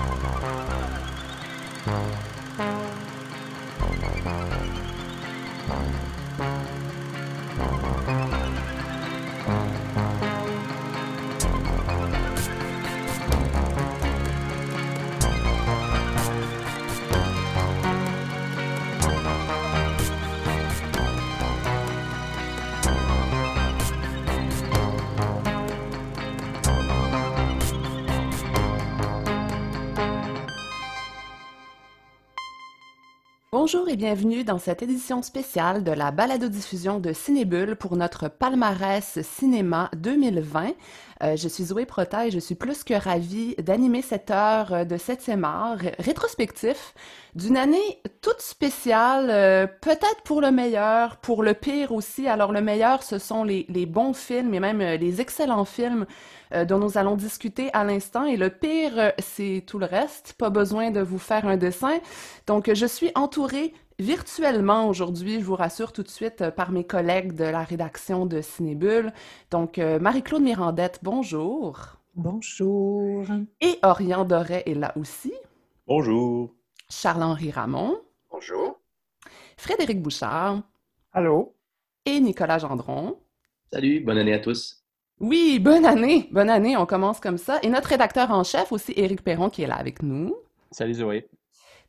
Oh, no. Bonjour et bienvenue dans cette édition spéciale de la balado-diffusion de Cinébule pour notre palmarès cinéma 2020. Euh, je suis Zoé Prota et je suis plus que ravie d'animer cette heure de 7e art rétrospectif d'une année toute spéciale, euh, peut-être pour le meilleur, pour le pire aussi. Alors le meilleur, ce sont les, les bons films et même euh, les excellents films euh, dont nous allons discuter à l'instant. Et le pire, euh, c'est tout le reste. Pas besoin de vous faire un dessin. Donc, je suis entourée virtuellement aujourd'hui, je vous rassure tout de suite, euh, par mes collègues de la rédaction de Cinébule. Donc, Marie-Claude Mirandette, bonjour. Bonjour. Et Orient Doré est là aussi. Bonjour. Charles-Henri Ramon. Bonjour. Frédéric Bouchard. Allô? Et Nicolas Gendron. Salut, bonne année à tous. Oui, bonne année, bonne année, on commence comme ça. Et notre rédacteur en chef aussi, Éric Perron, qui est là avec nous. Salut Zoé.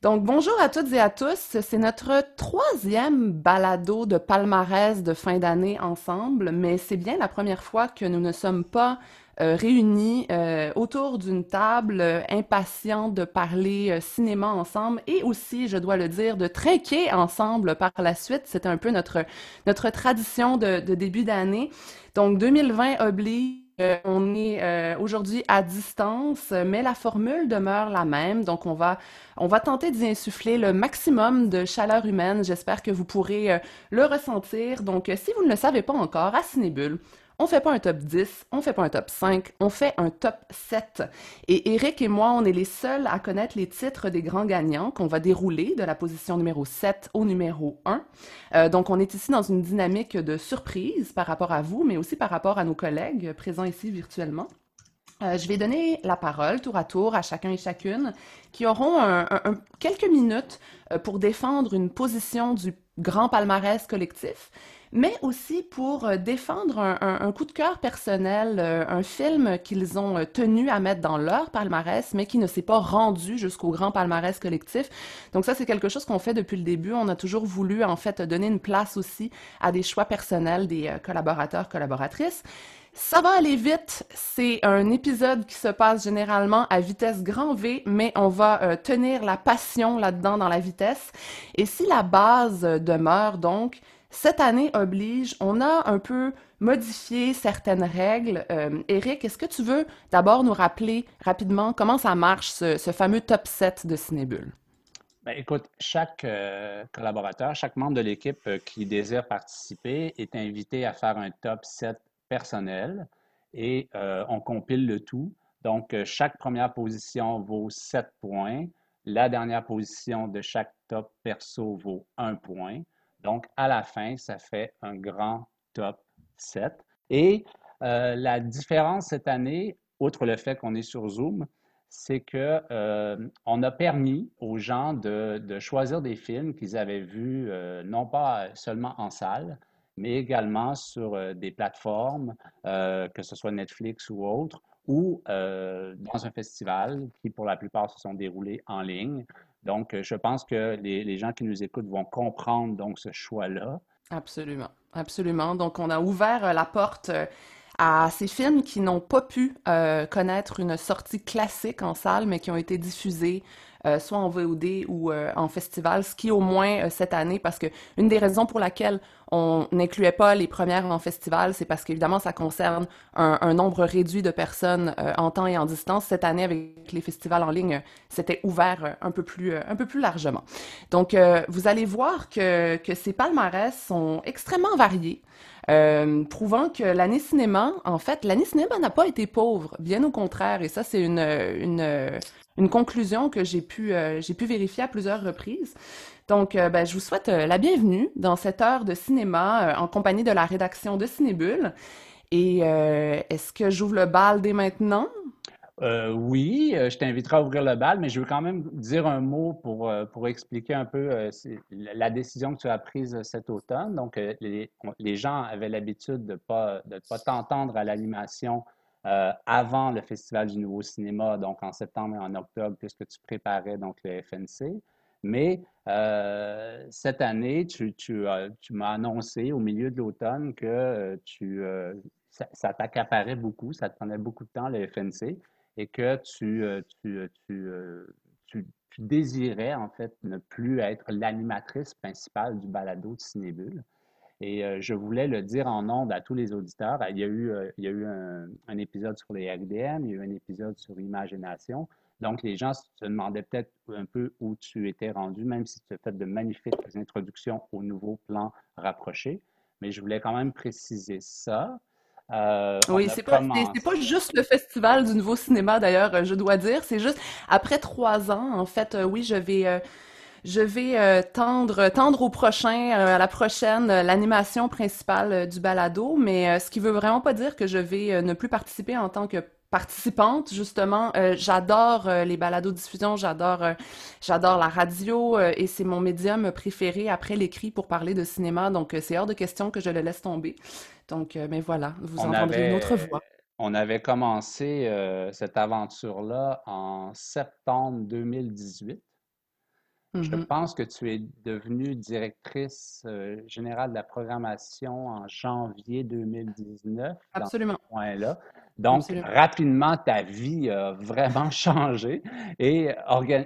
Donc, bonjour à toutes et à tous. C'est notre troisième balado de palmarès de fin d'année ensemble, mais c'est bien la première fois que nous ne sommes pas euh, réunis euh, autour d'une table, euh, impatients de parler cinéma ensemble et aussi, je dois le dire, de trinquer ensemble par la suite. C'est un peu notre, notre tradition de, de début d'année. Donc, 2020 oblige. On est aujourd'hui à distance, mais la formule demeure la même. Donc, on va, on va tenter d'y insuffler le maximum de chaleur humaine. J'espère que vous pourrez le ressentir. Donc, si vous ne le savez pas encore, à Cinébule, on fait pas un top 10, on fait pas un top 5, on fait un top 7. Et Eric et moi, on est les seuls à connaître les titres des grands gagnants qu'on va dérouler de la position numéro 7 au numéro 1. Euh, donc, on est ici dans une dynamique de surprise par rapport à vous, mais aussi par rapport à nos collègues présents ici virtuellement. Euh, je vais donner la parole tour à tour à chacun et chacune qui auront quelques minutes euh, pour défendre une position du grand palmarès collectif mais aussi pour euh, défendre un, coup de cœur personnel, euh, un film qu'ils ont euh, tenu à mettre dans leur palmarès, mais qui ne s'est pas rendu jusqu'au grand palmarès collectif. Donc ça, c'est quelque chose qu'on fait depuis le début. On a toujours voulu, en fait, donner une place aussi à des choix personnels des collaborateurs, collaboratrices. Ça va aller vite. C'est un épisode qui se passe généralement à vitesse grand V, mais on va tenir la passion là-dedans dans la vitesse. Et si la base demeure donc, cette année oblige, on a un peu modifié certaines règles. Euh, Eric, est-ce que tu veux d'abord nous rappeler rapidement comment ça marche, ce, fameux top 7 de Cinébule? Ben, écoute, chaque euh, collaborateur, chaque membre de l'équipe euh, qui désire participer est invité à faire un top 7 personnel et on compile le tout. Donc, chaque première position vaut 7 points. La dernière position de chaque top perso vaut 1 point. Donc, à la fin, ça fait un grand top 7. Et euh, la différence cette année, outre le fait qu'on est sur Zoom, c'est qu'on euh, a permis aux gens de, choisir des films qu'ils avaient vus euh, non pas seulement en salle, mais également sur des plateformes, que ce soit Netflix ou autre, ou dans un festival qui, pour la plupart, se sont déroulés en ligne. Donc, je pense que les, gens qui nous écoutent vont comprendre donc ce choix-là. Absolument, absolument. Donc, on a ouvert euh, la porte euh, à ces films qui n'ont pas pu euh, connaître une sortie classique en salle, mais qui ont été diffusés euh, soit en VOD ou euh, en festival, ce qui au moins euh, cette année, parce que une des raisons pour laquelle on n'incluait pas les premières en festival, c'est parce qu'évidemment ça concerne un, nombre réduit de personnes en temps et en distance. Cette année, avec les festivals en ligne, c'était ouvert un peu plus un peu plus largement. Donc vous allez voir que que ces palmarès sont extrêmement variés. Euh, prouvant que l'année cinéma, en fait, l'année cinéma n'a pas été pauvre, bien au contraire, et ça, c'est une, une, une conclusion que j'ai pu, euh, j'ai pu vérifier à plusieurs reprises. Donc, euh, ben, je vous souhaite euh, la bienvenue dans cette heure de cinéma en compagnie de la rédaction de Cinébule. Et est-ce que j'ouvre le bal dès maintenant? Oui, je t'inviterai à ouvrir le bal, mais je veux quand même dire un mot pour, pour expliquer un peu la décision que tu as prise cet automne. Donc, les, les, gens avaient l'habitude de ne pas, de pas t'entendre à l'animation avant le Festival du Nouveau Cinéma, donc en septembre et en octobre, puisque tu préparais donc le FNC. Mais cette année, tu, m'as annoncé au milieu de l'automne que tu, ça, t'accaparait beaucoup, ça te prenait beaucoup de temps, le FNC et que euh, euh, euh, tu, désirais en fait ne plus être l'animatrice principale du balado de Cinébule. Et je voulais le dire en ondes à tous les auditeurs. Il y a eu, il y a eu un, épisode sur les RDM, il y a eu un épisode sur Imagination. Donc, les gens se demandaient peut-être un peu où tu étais rendu, même si tu as fait de magnifiques introductions au nouveau plan rapproché. Mais je voulais quand même préciser ça. Euh, oui, c'est pas, pas juste le festival du nouveau cinéma d'ailleurs, je dois dire. C'est juste après trois ans, en fait, euh, oui, je vais, euh, je vais tendre, tendre au prochain, à la prochaine, l'animation principale du balado. Mais ce qui veut vraiment pas dire que je vais ne plus participer en tant que participante justement j'adore les balados diffusion j'adore j'adore la radio et c'est mon médium préféré après l'écrit pour parler de cinéma donc c'est hors de question que je le laisse tomber donc, euh, mais voilà, vous entendrez une autre voix. On avait commencé euh, cette aventure-là en septembre 2018. Je mm-hmm. pense que tu es devenue directrice euh, générale de la programmation en janvier 2019. Absolument. là Donc, rapidement, ta vie a vraiment changé. Et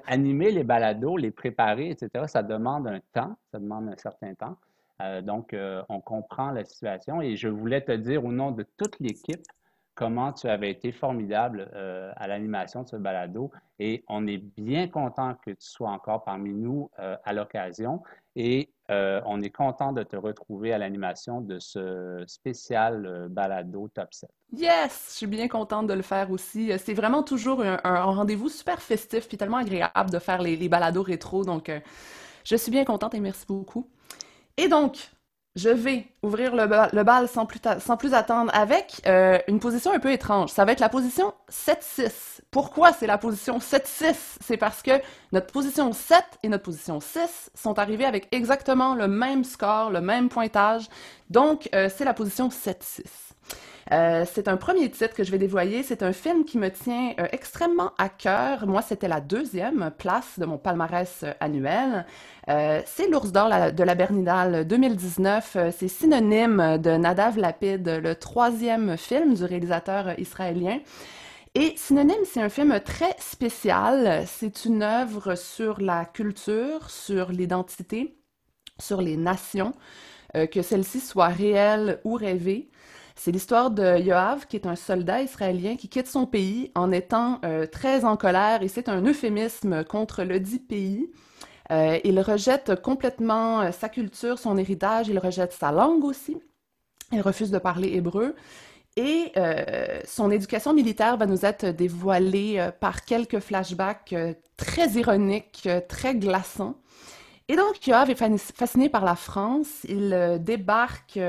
animer les balados, les préparer, etc., ça demande un temps, ça demande un certain temps. Euh, donc, euh, on comprend la situation et je voulais te dire au nom de toute l'équipe comment tu avais été formidable euh, à l'animation de ce balado et on est bien content que tu sois encore parmi nous à l'occasion et on est content de te retrouver à l'animation de ce spécial balado Top 7. Yes, je suis bien contente de le faire aussi. C'est vraiment toujours un, rendez-vous super festif puis tellement agréable de faire les balados rétro donc je suis bien contente et merci beaucoup. Et donc, je vais ouvrir le, bal, sans, plus attendre avec euh, une position un peu étrange. Ça va être la position 7-6. Pourquoi c'est la position 7-6? C'est parce que notre position 7 et notre position 6 sont arrivées avec exactement le même score, le même pointage. Donc, euh, c'est la position 7-6. Euh, c'est un premier titre que je vais dévoiler. C'est un film qui me tient euh, extrêmement à cœur. Moi, c'était la deuxième place de mon palmarès euh, annuel. c'est L'ours d'or de la Berninale 2019. c'est synonyme de Nadav Lapid, le troisième film du réalisateur israélien. Et Synonyme, c'est un film très spécial. C'est une œuvre sur la culture, sur l'identité, sur les nations, que celles-ci soient réelles ou rêvées. C'est l'histoire de Yoav, qui est un soldat israélien qui quitte son pays en étant euh, très en colère, et c'est un euphémisme contre le dit pays. Euh, il rejette complètement euh, sa culture, son héritage, il rejette sa langue aussi. Il refuse de parler hébreu. Et son éducation militaire va nous être dévoilée par quelques flashbacks très ironiques, très glaçants. Et donc, Yoav est fasciné par la France. Il débarque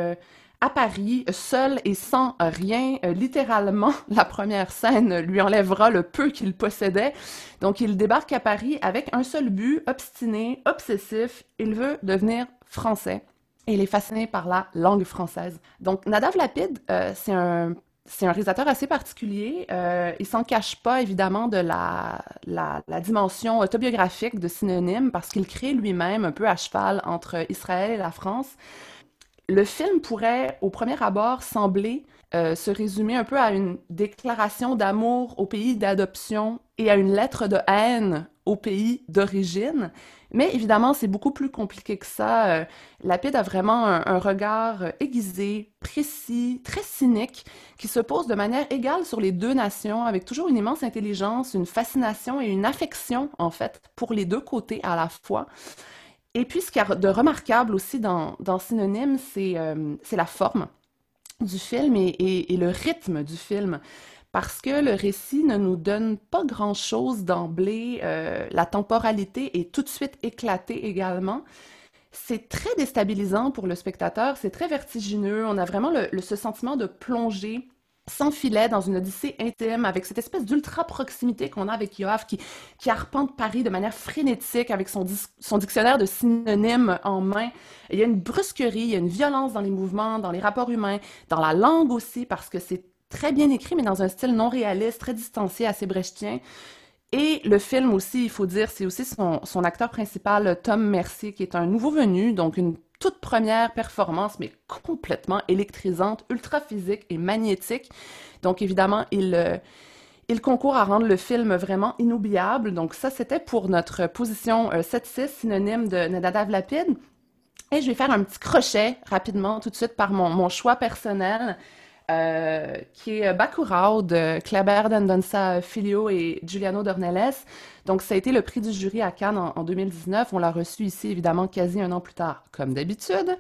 à Paris, seul et sans rien. Euh, littéralement, la première scène lui enlèvera le peu qu'il possédait. Donc, il débarque à Paris avec un seul but, obstiné, obsessif. Il veut devenir français. Il est fasciné par la langue française. Donc, Nadav Lapid, euh, c'est un c'est un réalisateur assez particulier. Euh, il s'en cache pas, évidemment, de la, la, la dimension autobiographique de Synonyme parce qu'il crée lui-même un peu à cheval entre Israël et la France le film pourrait, au premier abord, sembler euh, se résumer un peu à une déclaration d'amour au pays d'adoption et à une lettre de haine au pays d'origine. Mais évidemment, c'est beaucoup plus compliqué que ça. Euh, Lapide a vraiment un, regard aiguisé, précis, très cynique, qui se pose de manière égale sur les deux nations, avec toujours une immense intelligence, une fascination et une affection, en fait, pour les deux côtés à la fois. Et puis, ce qu'il y a de remarquable aussi dans, Synonyme, euh, c'est la forme du film et, le rythme du film. Parce que le récit ne nous donne pas grand-chose d'emblée. Euh, la temporalité est tout de suite éclatée également. C'est très déstabilisant pour le spectateur, c'est très vertigineux. On a vraiment ce sentiment de plonger sans filet, dans une odyssée intime, avec cette espèce d'ultra proximité qu'on a avec Yoav, qui, arpente Paris de manière frénétique, avec son, son dictionnaire de synonymes en main. Il y a une brusquerie, il y a une violence dans les mouvements, dans les rapports humains, dans la langue aussi, parce que c'est très bien écrit, mais dans un style non réaliste, très distancié, assez brechtien. Et le film aussi, il faut dire, c'est aussi son, son, acteur principal, Tom Mercier, qui est un nouveau venu, donc une toute première performance, mais complètement électrisante, ultra physique et magnétique. Donc évidemment, il, euh, il concourt à rendre le film vraiment inoubliable. Donc ça, c'était pour notre position 7-6, euh, synonyme de Nadadav Lapide. Et je vais faire un petit crochet rapidement tout de suite par mon, mon choix personnel. Euh, qui est Bacurau de Kleber D'Andonsa Filio et Giuliano Dornelles. Donc, ça a été le prix du jury à Cannes en, 2019. On l'a reçu ici, évidemment, quasi un an plus tard, comme d'habitude.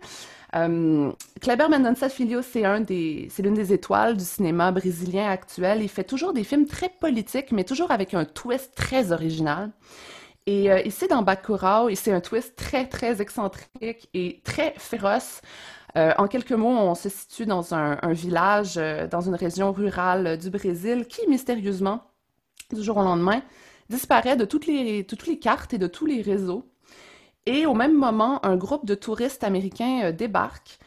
Euh, Kleber Mendonça Filho, c'est l'une des étoiles du cinéma brésilien actuel. Il fait toujours des films très politiques, mais toujours avec un twist très original. Et euh, ici, dans Bacurau, c'est un twist très, très excentrique et très féroce. Euh, en quelques mots, on se situe dans un, village, euh, dans une région rurale du Brésil qui, mystérieusement, du jour au lendemain, disparaît de toutes les, cartes et de tous les réseaux. Et au même moment, un groupe de touristes américains euh, débarque,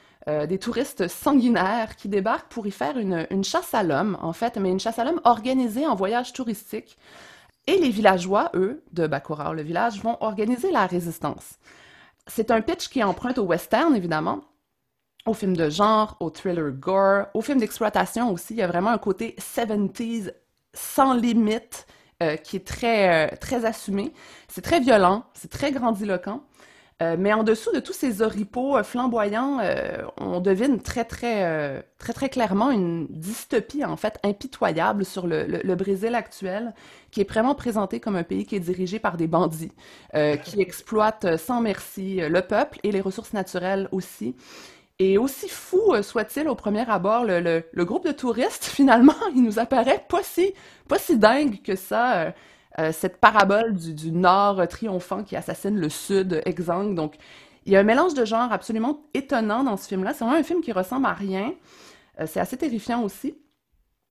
des touristes sanguinaires qui débarquent pour y faire une, chasse à l'homme, en fait, mais une chasse à l'homme organisée en voyage touristique. Et les villageois, eux, de Bacurau, le village, vont organiser la résistance. C'est un pitch qui emprunte au western, évidemment, au film de genre, au thriller gore, au film d'exploitation aussi. Il y a vraiment un côté 70s sans limite euh, qui est très, euh, très assumé. C'est très violent, c'est très grandiloquent. Euh, mais en dessous de tous ces oripeaux flamboyants, on devine très, très, très, très clairement une dystopie, en fait, impitoyable sur le, Brésil actuel, qui est vraiment présenté comme un pays qui est dirigé par des bandits, qui exploitent sans merci le peuple et les ressources naturelles aussi. Et aussi fou euh, soit-il au premier abord, le, groupe de touristes, finalement, il nous apparaît pas si, pas si dingue que ça, euh, euh, cette parabole du, nord triomphant qui assassine le sud exsangue. Donc, il y a un mélange de genres absolument étonnant dans ce film-là. C'est vraiment un film qui ressemble à rien. c'est assez terrifiant aussi.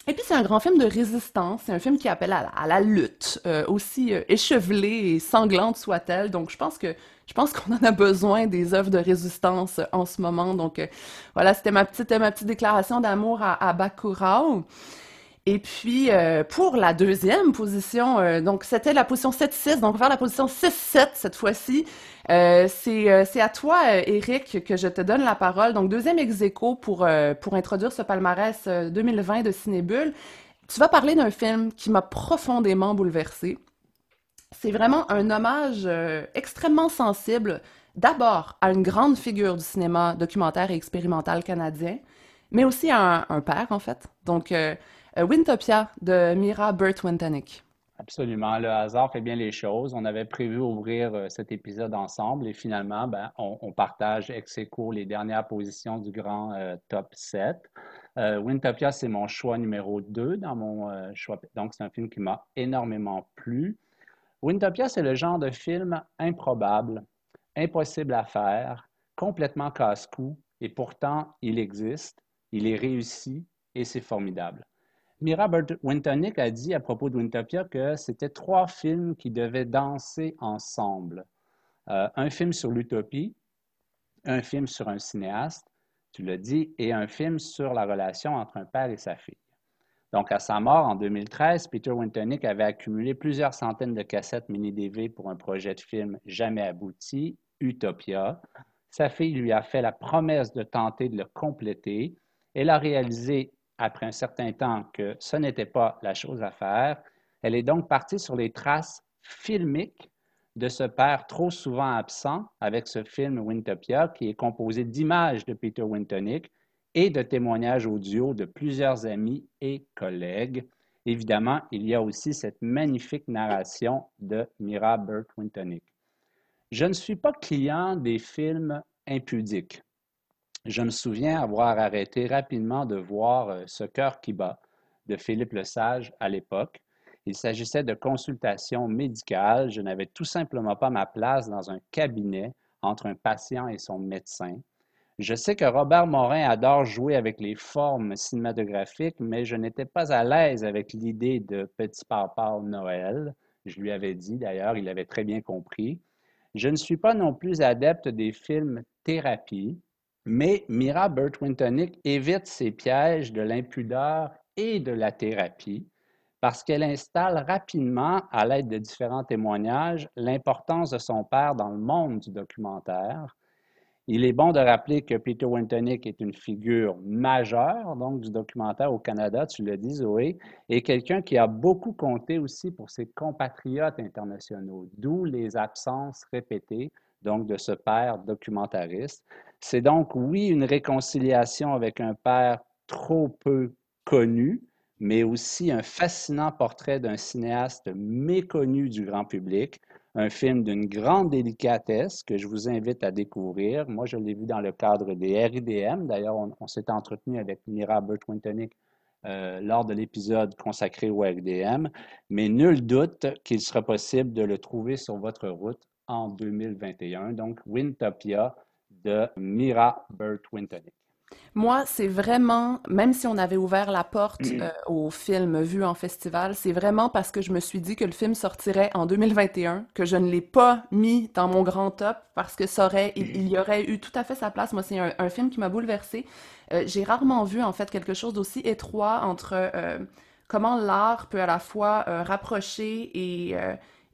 Et puis c'est un grand film de résistance, c'est un film qui appelle à, la lutte, aussi échevelée et sanglante soit-elle. Donc je pense que je pense qu'on en a besoin des œuvres de résistance en ce moment. Donc euh, voilà, c'était ma petite, ma petite déclaration d'amour à, à Bakurao. Et puis, euh, pour la deuxième position, euh, donc c'était la position 7-6, donc on va faire la position 6-7 cette fois-ci. c'est à toi, Eric, que je te donne la parole. Donc, deuxième ex pour, pour introduire ce palmarès 2020 de Cinébule. Tu vas parler d'un film qui m'a profondément bouleversée c'est vraiment un hommage euh, extrêmement sensible, d'abord à une grande figure du cinéma documentaire et expérimental canadien, mais aussi à un, père, en fait. Donc, euh, euh, Wintopia de Mira Burt Wintanick. Absolument. Le hasard fait bien les choses. On avait prévu ouvrir cet épisode ensemble et finalement, ben, on, partage ex aequo les dernières positions du grand top 7. Wintopia, c'est mon choix numéro 2 dans mon choix. Donc, c'est un film qui m'a énormément plu. Wintopia, c'est le genre de film improbable, impossible à faire, complètement casse-cou, et pourtant il existe, il est réussi et c'est formidable. Mira Wintonick a dit à propos de Wintopia que c'était trois films qui devaient danser ensemble. Euh, un film sur l'utopie, un film sur un cinéaste, tu l'as dit, et un film sur la relation entre un père et sa fille. Donc, à sa mort en 2013, Peter Wintonick avait accumulé plusieurs centaines de cassettes mini-DV pour un projet de film jamais abouti, Utopia. Sa fille lui a fait la promesse de tenter de le compléter. Elle a réalisé, après un certain temps, que ce n'était pas la chose à faire. Elle est donc partie sur les traces filmiques de ce père trop souvent absent avec ce film Wintopia, qui est composé d'images de Peter Wintonick, et de témoignages audio de plusieurs amis et collègues. Évidemment, il y a aussi cette magnifique narration de Mira Burt Wintonick. Je ne suis pas client des films impudiques. Je me souviens avoir arrêté rapidement de voir euh, Ce cœur qui bat de Philippe Lesage à l'époque. Il s'agissait de consultations médicales. Je n'avais tout simplement pas ma place dans un cabinet entre un patient et son médecin. Je sais que Robert Morin adore jouer avec les formes cinématographiques, mais je n'étais pas à l'aise avec l'idée de Petit Papa Noël. Je lui avais dit d'ailleurs, il avait très bien compris. Je ne suis pas non plus adepte des films thérapie, mais Mira Burtwintonick évite ces pièges de l'impudeur et de la thérapie parce qu'elle installe rapidement, à l'aide de différents témoignages, l'importance de son père dans le monde du documentaire. Il est bon de rappeler que Peter Wintonick est une figure majeure donc du documentaire au Canada, tu le dis Zoé, et quelqu'un qui a beaucoup compté aussi pour ses compatriotes internationaux, d'où les absences répétées donc de ce père documentariste. C'est donc oui une réconciliation avec un père trop peu connu, mais aussi un fascinant portrait d'un cinéaste méconnu du grand public, un film d'une grande délicatesse que je vous invite à découvrir. Moi, je l'ai vu dans le cadre des RIDM. D'ailleurs, on, s'est entretenu avec Mira Burt-Wintonick euh, lors de l'épisode consacré au RIDM, mais nul doute qu'il sera possible de le trouver sur votre route en 2021. Donc, Wintopia de Mira Burt-Wintonick. Moi, c'est vraiment, même si on avait ouvert la porte euh, au film vu en festival, c'est vraiment parce que je me suis dit que le film sortirait en 2021, que je ne l'ai pas mis dans mon grand top parce que ça aurait, il, y aurait eu tout à fait sa place. Moi, c'est un, film qui m'a bouleversée. Euh, j'ai rarement vu en fait quelque chose d'aussi étroit entre euh, comment l'art peut à la fois rapprocher et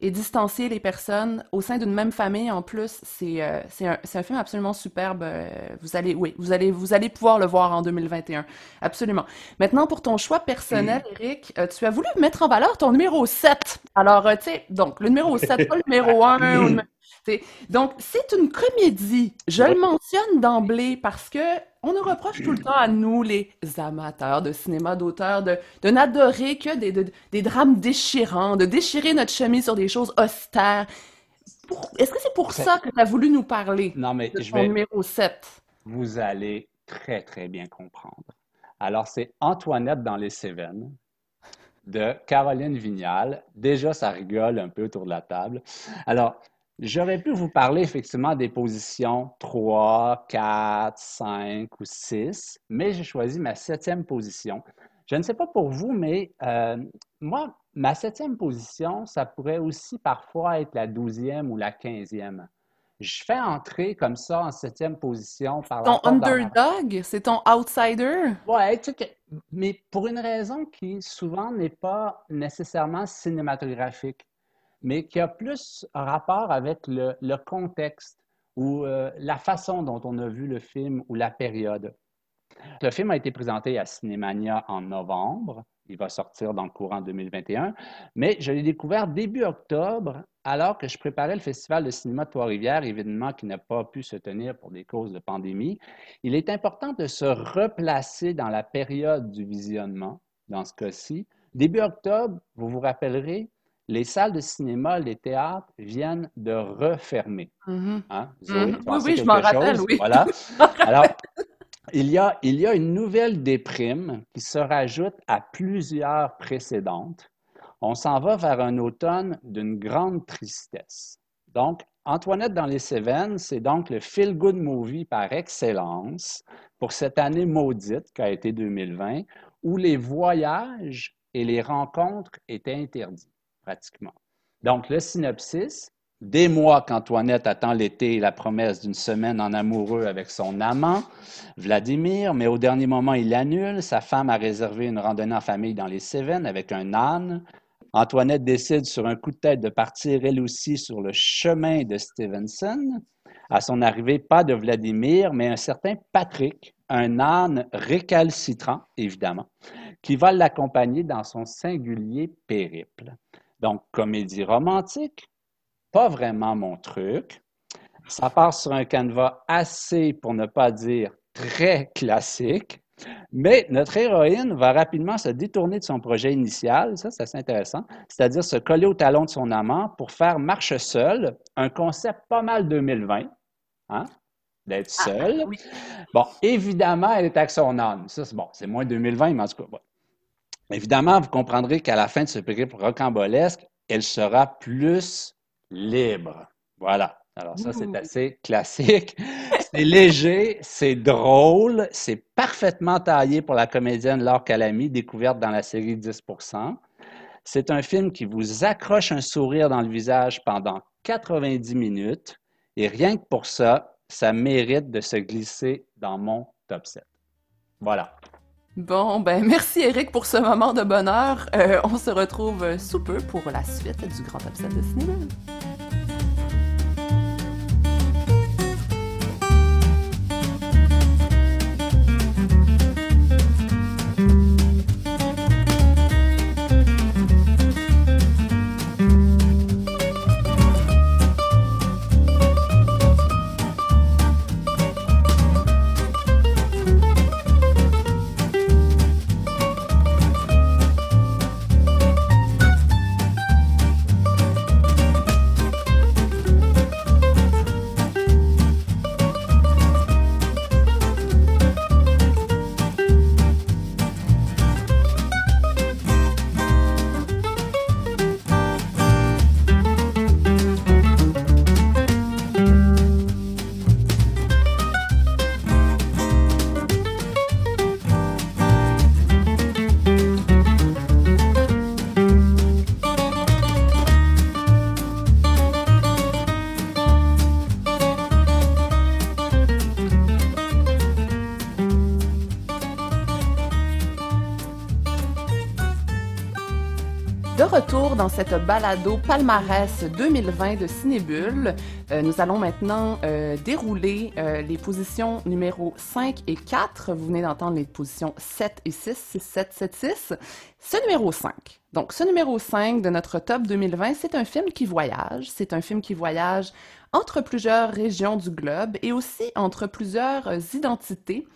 et distancier les personnes au sein d'une même famille en plus, c'est euh, un, un, film absolument superbe. Euh, vous allez, oui, vous allez, vous allez pouvoir le voir en 2021. Absolument. Maintenant, pour ton choix personnel, mm. Eric, euh, tu as voulu mettre en valeur ton numéro 7. Alors, tu sais, donc, le numéro 7, pas le numéro 1. donc, c'est une comédie. Je le mentionne d'emblée parce que on nous reproche tout le temps à nous, les amateurs de cinéma d'auteur, de, n'adorer que des, drames déchirants, de déchirer notre chemise sur des choses austères. Est-ce que c'est pour ça que tu as voulu nous parler non, mais de je vais... numéro 7? Vous allez très, très bien comprendre. Alors, c'est Antoinette dans les Cévennes de Caroline Vignal. Déjà, ça rigole un peu autour de la table. Alors, J'aurais pu vous parler effectivement des positions 3, 4, 5 ou 6, mais j'ai choisi ma septième position. Je ne sais pas pour vous, mais euh, moi, ma septième position, ça pourrait aussi parfois être la douzième ou la quinzième. Je fais entrer comme ça en septième position par Ton underdog? C'est ton outsider? Oui, mais pour une raison qui souvent n'est pas nécessairement cinématographique mais qui a plus rapport avec le, contexte ou euh, la façon dont on a vu le film ou la période. Le film a été présenté à Cinémania en novembre. Il va sortir dans le courant 2021. Mais je l'ai découvert début octobre, alors que je préparais le Festival de cinéma de Trois-Rivières, évidemment, qui n'a pas pu se tenir pour des causes de pandémie. Il est important de se replacer dans la période du visionnement, dans ce cas-ci. Début octobre, vous vous rappellerez, les salles de cinéma, les théâtres viennent de refermer. Mm-hmm. Hein? Mm-hmm. oui, oui, je m'en rappelle, oui. Voilà. Alors, il y, a, il y a une nouvelle déprime qui se rajoute à plusieurs précédentes. On s'en va vers un automne d'une grande tristesse. Donc, Antoinette dans les Cévennes, c'est donc le feel-good movie par excellence pour cette année maudite qu'a été 2020, où les voyages et les rencontres étaient interdits pratiquement. Donc, le synopsis, des mois qu'Antoinette attend l'été et la promesse d'une semaine en amoureux avec son amant, Vladimir, mais au dernier moment, il annule. Sa femme a réservé une randonnée en famille dans les Cévennes avec un âne. Antoinette décide sur un coup de tête de partir elle aussi sur le chemin de Stevenson. À son arrivée, pas de Vladimir, mais un certain Patrick, un âne récalcitrant, évidemment, qui va l'accompagner dans son singulier périple. Donc, comédie romantique, pas vraiment mon truc. Ça part sur un canevas assez, pour ne pas dire très classique. Mais notre héroïne va rapidement se détourner de son projet initial, ça c'est assez intéressant, c'est-à-dire se coller au talon de son amant pour faire marche seule, un concept pas mal 2020, hein, d'être ah, seule. Bon, évidemment, elle est avec son âme. Ça, c'est bon, c'est moins 2020, mais en tout cas, Évidemment, vous comprendrez qu'à la fin de ce périple rocambolesque, elle sera plus libre. Voilà. Alors ça, c'est assez classique. c'est léger, c'est drôle, c'est parfaitement taillé pour la comédienne Laure Calamy, découverte dans la série 10% C'est un film qui vous accroche un sourire dans le visage pendant 90 minutes. Et rien que pour ça, ça mérite de se glisser dans mon top 7. Voilà. Bon, ben merci Eric pour ce moment de bonheur. Euh, on se retrouve sous peu pour la suite du grand 7 de cinéma. Cette balado palmarès 2020 de Cinébule. Euh, nous allons maintenant euh, dérouler euh, les positions numéro 5 et 4. Vous venez d'entendre les positions 7 et 6, 6, 7, 7, 6. Ce numéro 5. Donc, ce numéro 5 de notre top 2020, c'est un film qui voyage. C'est un film qui voyage entre plusieurs régions du globe et aussi entre plusieurs identités.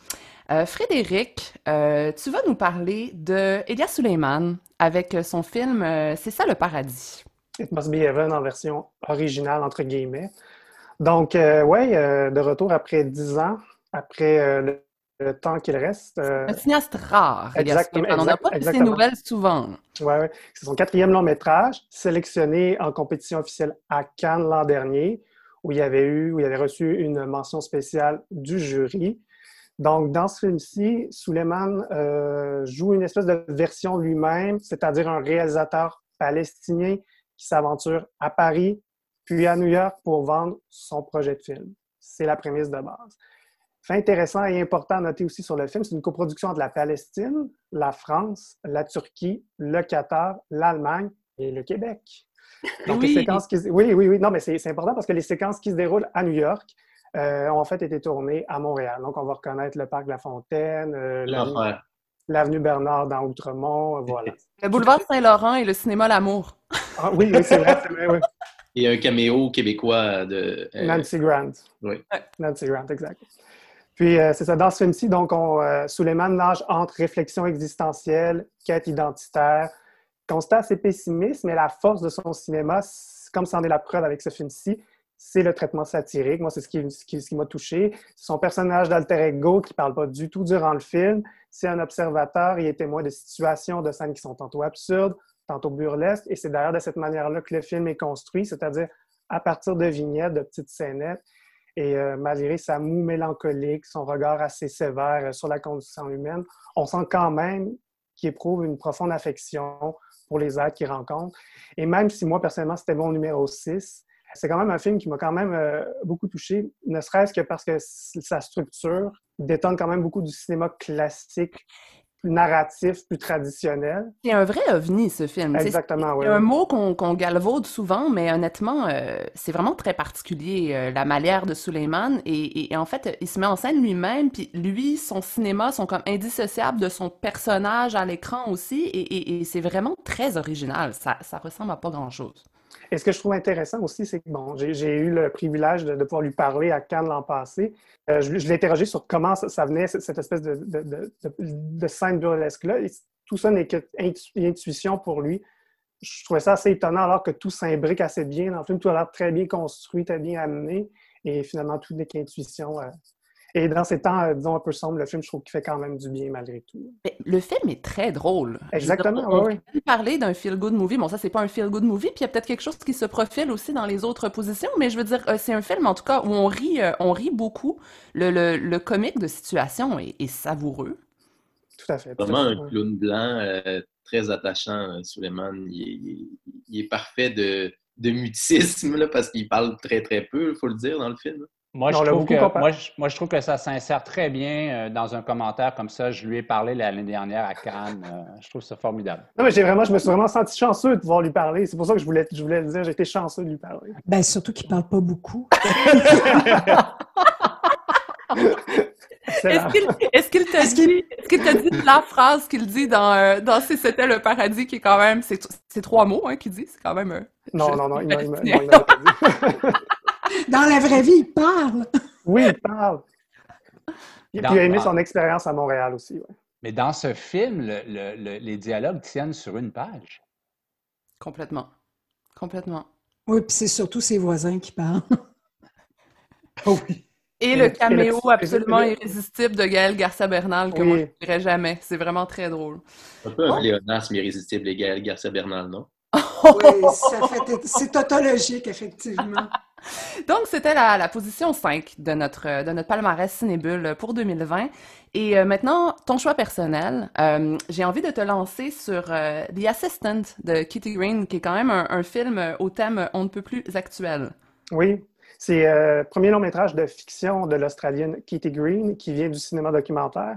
Euh, Frédéric, euh, tu vas nous parler de Elias Suleiman avec son film euh, C'est ça le paradis. It Must Be Heaven en version originale, entre guillemets. Donc, ouais, de retour après dix ans, après le, temps qu'il reste. Un cinéaste rare, exactement. On n'a pas de ces nouvelles souvent. Oui, ouais. c'est son quatrième long métrage, sélectionné en compétition officielle à Cannes l'an dernier, où il avait eu, où il avait reçu une mention spéciale du jury. Donc, dans ce film-ci, Suleiman euh, joue une espèce de version lui-même, c'est-à-dire un réalisateur palestinien qui s'aventure à Paris, puis à New York pour vendre son projet de film. C'est la prémisse de base. Fait intéressant et important à noter aussi sur le film, c'est une coproduction de la Palestine, la France, la Turquie, le Qatar, l'Allemagne et le Québec. Donc, oui. les séquences qui... Oui, oui, oui. Non, mais c'est important parce que les séquences qui se déroulent à New York, euh, ont en fait été tournés à Montréal. Donc, on va reconnaître le parc de la Fontaine, euh, l'avenue Bernard dans Outremont, euh, voilà. Le boulevard Saint-Laurent et le cinéma L'Amour. Ah, oui, oui c'est vrai, c'est vrai, oui. Et un caméo québécois de... Nancy Grant. Oui. Nancy Grant, exact. Puis, c'est ça, dans ce film-ci, donc, on, Suleiman nage entre réflexion existentielle, quête identitaire, constat assez pessimiste, mais la force de son cinéma, comme c'en est la preuve avec ce film-ci, c'est le traitement satirique. Moi, c'est ce qui, ce qui, m'a touché. Son personnage d'alter ego qui ne parle pas du tout durant le film. C'est un observateur, il est témoin de situations, de scènes qui sont tantôt absurdes, tantôt burlesques. Et c'est d'ailleurs de cette manière-là que le film est construit, c'est-à-dire à partir de vignettes, de petites scénettes. Et euh, malgré sa moue mélancolique, son regard assez sévère euh, sur la condition humaine, on sent quand même qu'il éprouve une profonde affection pour les êtres qu'il rencontre. Et même si moi, personnellement, c'était mon numéro 6, c'est quand même un film qui m'a quand même euh, beaucoup touché, ne serait-ce que parce que sa structure détonne quand même beaucoup du cinéma classique, plus narratif, plus traditionnel. C'est un vrai ovni, ce film. Exactement, oui. C'est un mot qu'on galvaude souvent, mais honnêtement, euh, c'est vraiment très particulier, euh, la manière de Suleiman. Et, en fait, il se met en scène lui-même, puis lui, son cinéma sont comme indissociables de son personnage à l'écran aussi, et, c'est vraiment très original. Ça, ça ressemble à pas grand-chose. Et ce que je trouve intéressant aussi, c'est que bon, j'ai eu le privilège de, pouvoir lui parler à Cannes l'an passé. Euh, je, l'ai interrogé sur comment ça, venait, cette, espèce de, scène burlesque-là. Tout ça n'est qu'intuition pour lui. Je trouvais ça assez étonnant alors que tout s'imbrique assez bien dans le film. Tout a l'air très bien construit, très bien amené. Et finalement, tout n'est qu'intuition. Euh. Et dans ces temps, euh, disons, un peu sombres, le film, je trouve qu'il fait quand même du bien malgré tout. Mais le film est très drôle. Exactement, dire, on oui, de parler d'un feel-good movie. Bon, ça, c'est pas un feel-good movie, puis il y a peut-être quelque chose qui se profile aussi dans les autres positions, mais je veux dire, euh, c'est un film, en tout cas, où on rit, euh, on rit beaucoup. Le, le, le comique de situation est, est savoureux. Tout à fait. tout à Vraiment fait, un oui. clown blanc euh, très attachant, euh, Suleiman. Il est parfait de, de mutisme là, parce qu'il parle très très peu, il faut le dire, dans le film. Moi, Non, je trouve que, moi, je, moi, je trouve que ça s'insère très bien euh, dans un commentaire comme ça. Je lui ai parlé l'année dernière à Cannes. Euh, je trouve ça formidable. Non, mais j'ai vraiment, je me suis vraiment senti chanceux de pouvoir lui parler. C'est pour ça que je voulais, je voulais le dire. J'ai été chanceux de lui parler. Ben, surtout qu'il parle pas beaucoup. Est-ce qu'il est-ce qu'il t'a dit, la phrase qu'il dit dans, euh, dans Si c'était le paradis, qui est quand même, c'est c'est trois mots hein, qu'il dit, c'est quand même... euh, Non, je- non, non, il m'a pas dit. Dans la vraie vie, il parle. Oui, il parle. Et Dans- puis il a aimé dans- son expérience à Montréal aussi. ouais. Mais dans ce film, le- le- le- les dialogues tiennent sur une page. Complètement. Complètement. Oui, puis c'est surtout ses voisins qui parlent. oui. Et Et le et caméo le- absolument le- irrésistible de Gaël Garcia Bernal que Oui. moi je dirais jamais. C'est vraiment très drôle. Un peu un Oh. pléonasme irrésistible, les Gaël Garcia Bernal, non? Oui, ça fait, c'est tautologique, effectivement. Donc, c'était la, la position 5 de notre, de notre palmarès Cinébule pour 2020. Et euh, maintenant, ton choix personnel. Euh, J'ai envie de te lancer sur euh, The Assistant de Kitty Green, qui est quand même un, film au thème on ne peut plus actuel. Oui, c'est le premier long métrage de fiction de l'Australienne Kitty Green qui vient du cinéma documentaire.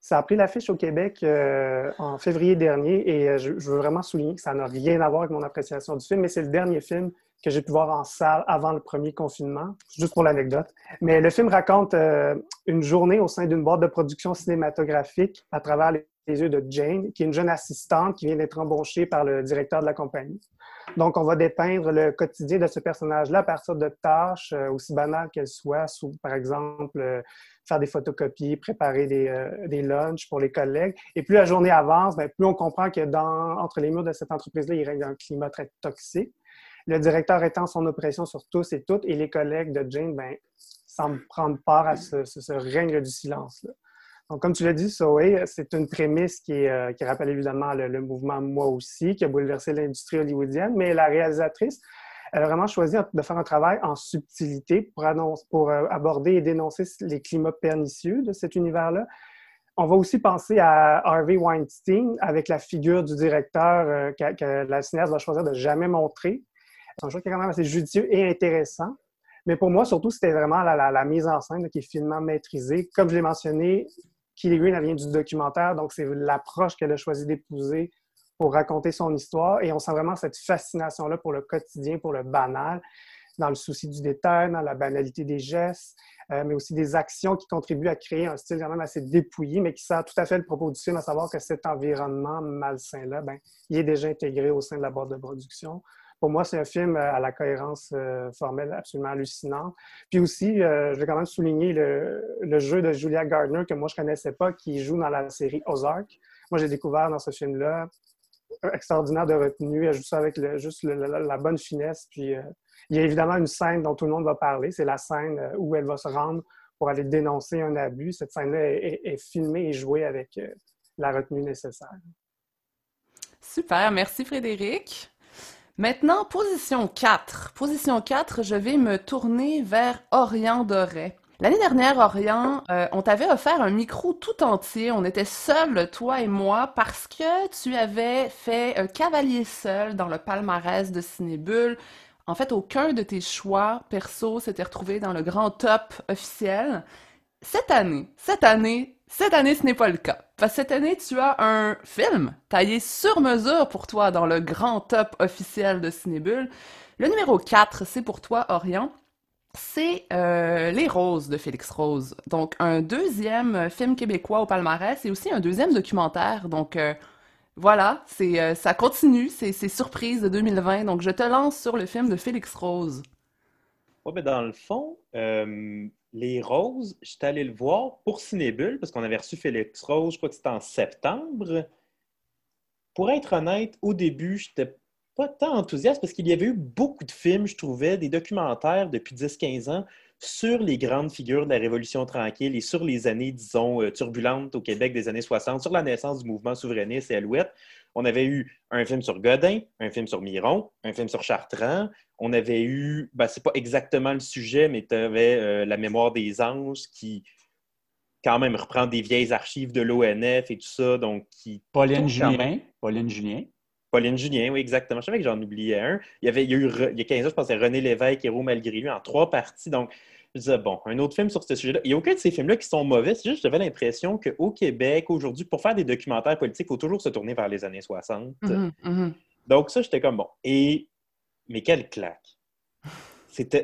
Ça a pris l'affiche au Québec en février dernier et je, je veux vraiment souligner que ça n'a rien à voir avec mon appréciation du film, mais c'est le dernier film que j'ai pu voir en salle avant le premier confinement, juste pour l'anecdote. Mais le film raconte euh, une journée au sein d'une boîte de production cinématographique à travers les, yeux de Jane, qui est une jeune assistante qui vient d'être embauchée par le directeur de la compagnie. Donc, on va dépeindre le quotidien de ce personnage-là à partir de tâches euh, aussi banales qu'elles soient, sous, par exemple, euh, faire des photocopies, préparer des, euh, lunchs pour les collègues. Et plus la journée avance, ben, plus on comprend que dans, entre les murs de cette entreprise-là, il règne un climat très toxique. Le directeur étend son oppression sur tous et toutes, et les collègues de Jane ben, semblent prendre part à ce, règne du silence-là. Donc, comme tu l'as dit, Zoé, c'est une prémisse qui, euh, qui rappelle évidemment le, mouvement Moi aussi, qui a bouleversé l'industrie hollywoodienne, mais la réalisatrice, elle a vraiment choisi de faire un travail en subtilité pour, annonce- pour euh, aborder et dénoncer les climats pernicieux de cet univers-là. On va aussi penser à Harvey Weinstein avec la figure du directeur euh, que, que la cinéaste va choisir de jamais montrer. C'est un choix qui est quand même assez judicieux et intéressant. Mais pour moi, surtout, c'était vraiment la, mise en scène qui est finement maîtrisée. Comme je l'ai mentionné, Kelly Green, elle vient du documentaire, donc c'est l'approche qu'elle a choisi d'épouser pour raconter son histoire. Et on sent vraiment cette fascination-là pour le quotidien, pour le banal, dans le souci du détail, dans la banalité des gestes, euh, mais aussi des actions qui contribuent à créer un style quand même assez dépouillé, mais qui sert tout à fait le propos du film, à savoir que cet environnement malsain-là, ben, il est déjà intégré au sein de la boîte de production. Pour moi, c'est un film euh, à la cohérence euh, formelle absolument hallucinante. Puis aussi, euh, je vais quand même souligner le, jeu de Julia Gardner que moi, je connaissais pas, qui joue dans la série Ozark. Moi, j'ai découvert dans ce film-là extraordinaire de retenue. Elle joue ça avec juste la, bonne finesse. Puis il y a évidemment une scène dont tout le monde va parler. C'est la scène où elle va se rendre pour aller dénoncer un abus. Cette scène-là est, filmée et jouée avec la retenue nécessaire. Super, merci Frédéric. Maintenant, position 4. Position 4, je vais me tourner vers Orient Doré. L'année dernière, Orient, euh, on t'avait offert un micro tout entier. On était seuls, toi et moi, parce que tu avais fait un cavalier seul dans le palmarès de Cinébule. En fait, aucun de tes choix perso s'était retrouvé dans le grand top officiel. Cette année, cette année, cette année, ce n'est pas le cas. Parce cette année, tu as un film taillé sur mesure pour toi dans le grand top officiel de Cinébule. Le numéro 4, c'est pour toi, Orient. C'est euh, Les Roses de Félix Rose. Donc, un deuxième film québécois au palmarès et aussi un deuxième documentaire. Donc, euh, voilà, c'est euh, ça continue, c'est surprise de 2020. Donc, je te lance sur le film de Félix Rose. Ouais, ben dans le fond, Les Roses, j'étais allé le voir pour Cinébule parce qu'on avait reçu Félix Rose, je crois que c'était en septembre. Pour être honnête, au début, j'étais pas tant enthousiaste parce qu'il y avait eu beaucoup de films, je trouvais, des documentaires depuis 10-15 ans sur les grandes figures de la Révolution tranquille et sur les années, disons, euh, turbulentes au Québec des années 60, sur la naissance du mouvement souverainiste et Alouette. On avait eu un film sur Godin, un film sur Miron, un film sur Chartrand. On avait eu, ben, c'est pas exactement le sujet, mais tu avais euh, La mémoire des anges qui, quand même, reprend des vieilles archives de l'ONF et tout ça. Donc, qui Pauline Julien. Pauline Julien. Pauline Julien, oui, exactement. Je savais que j'en oubliais un. Il y avait il y a eu il y a 15 ans, je pensais René Lévesque et Héros malgré lui en trois parties. Donc, je disais, bon, un autre film sur ce sujet-là. Il n'y a aucun de ces films-là qui sont mauvais. C'est juste que j'avais l'impression qu'au Québec, aujourd'hui, pour faire des documentaires politiques, il faut toujours se tourner vers les années 60. Mhm, mhm. Donc, ça, j'étais comme bon. Et, mais quelle claque!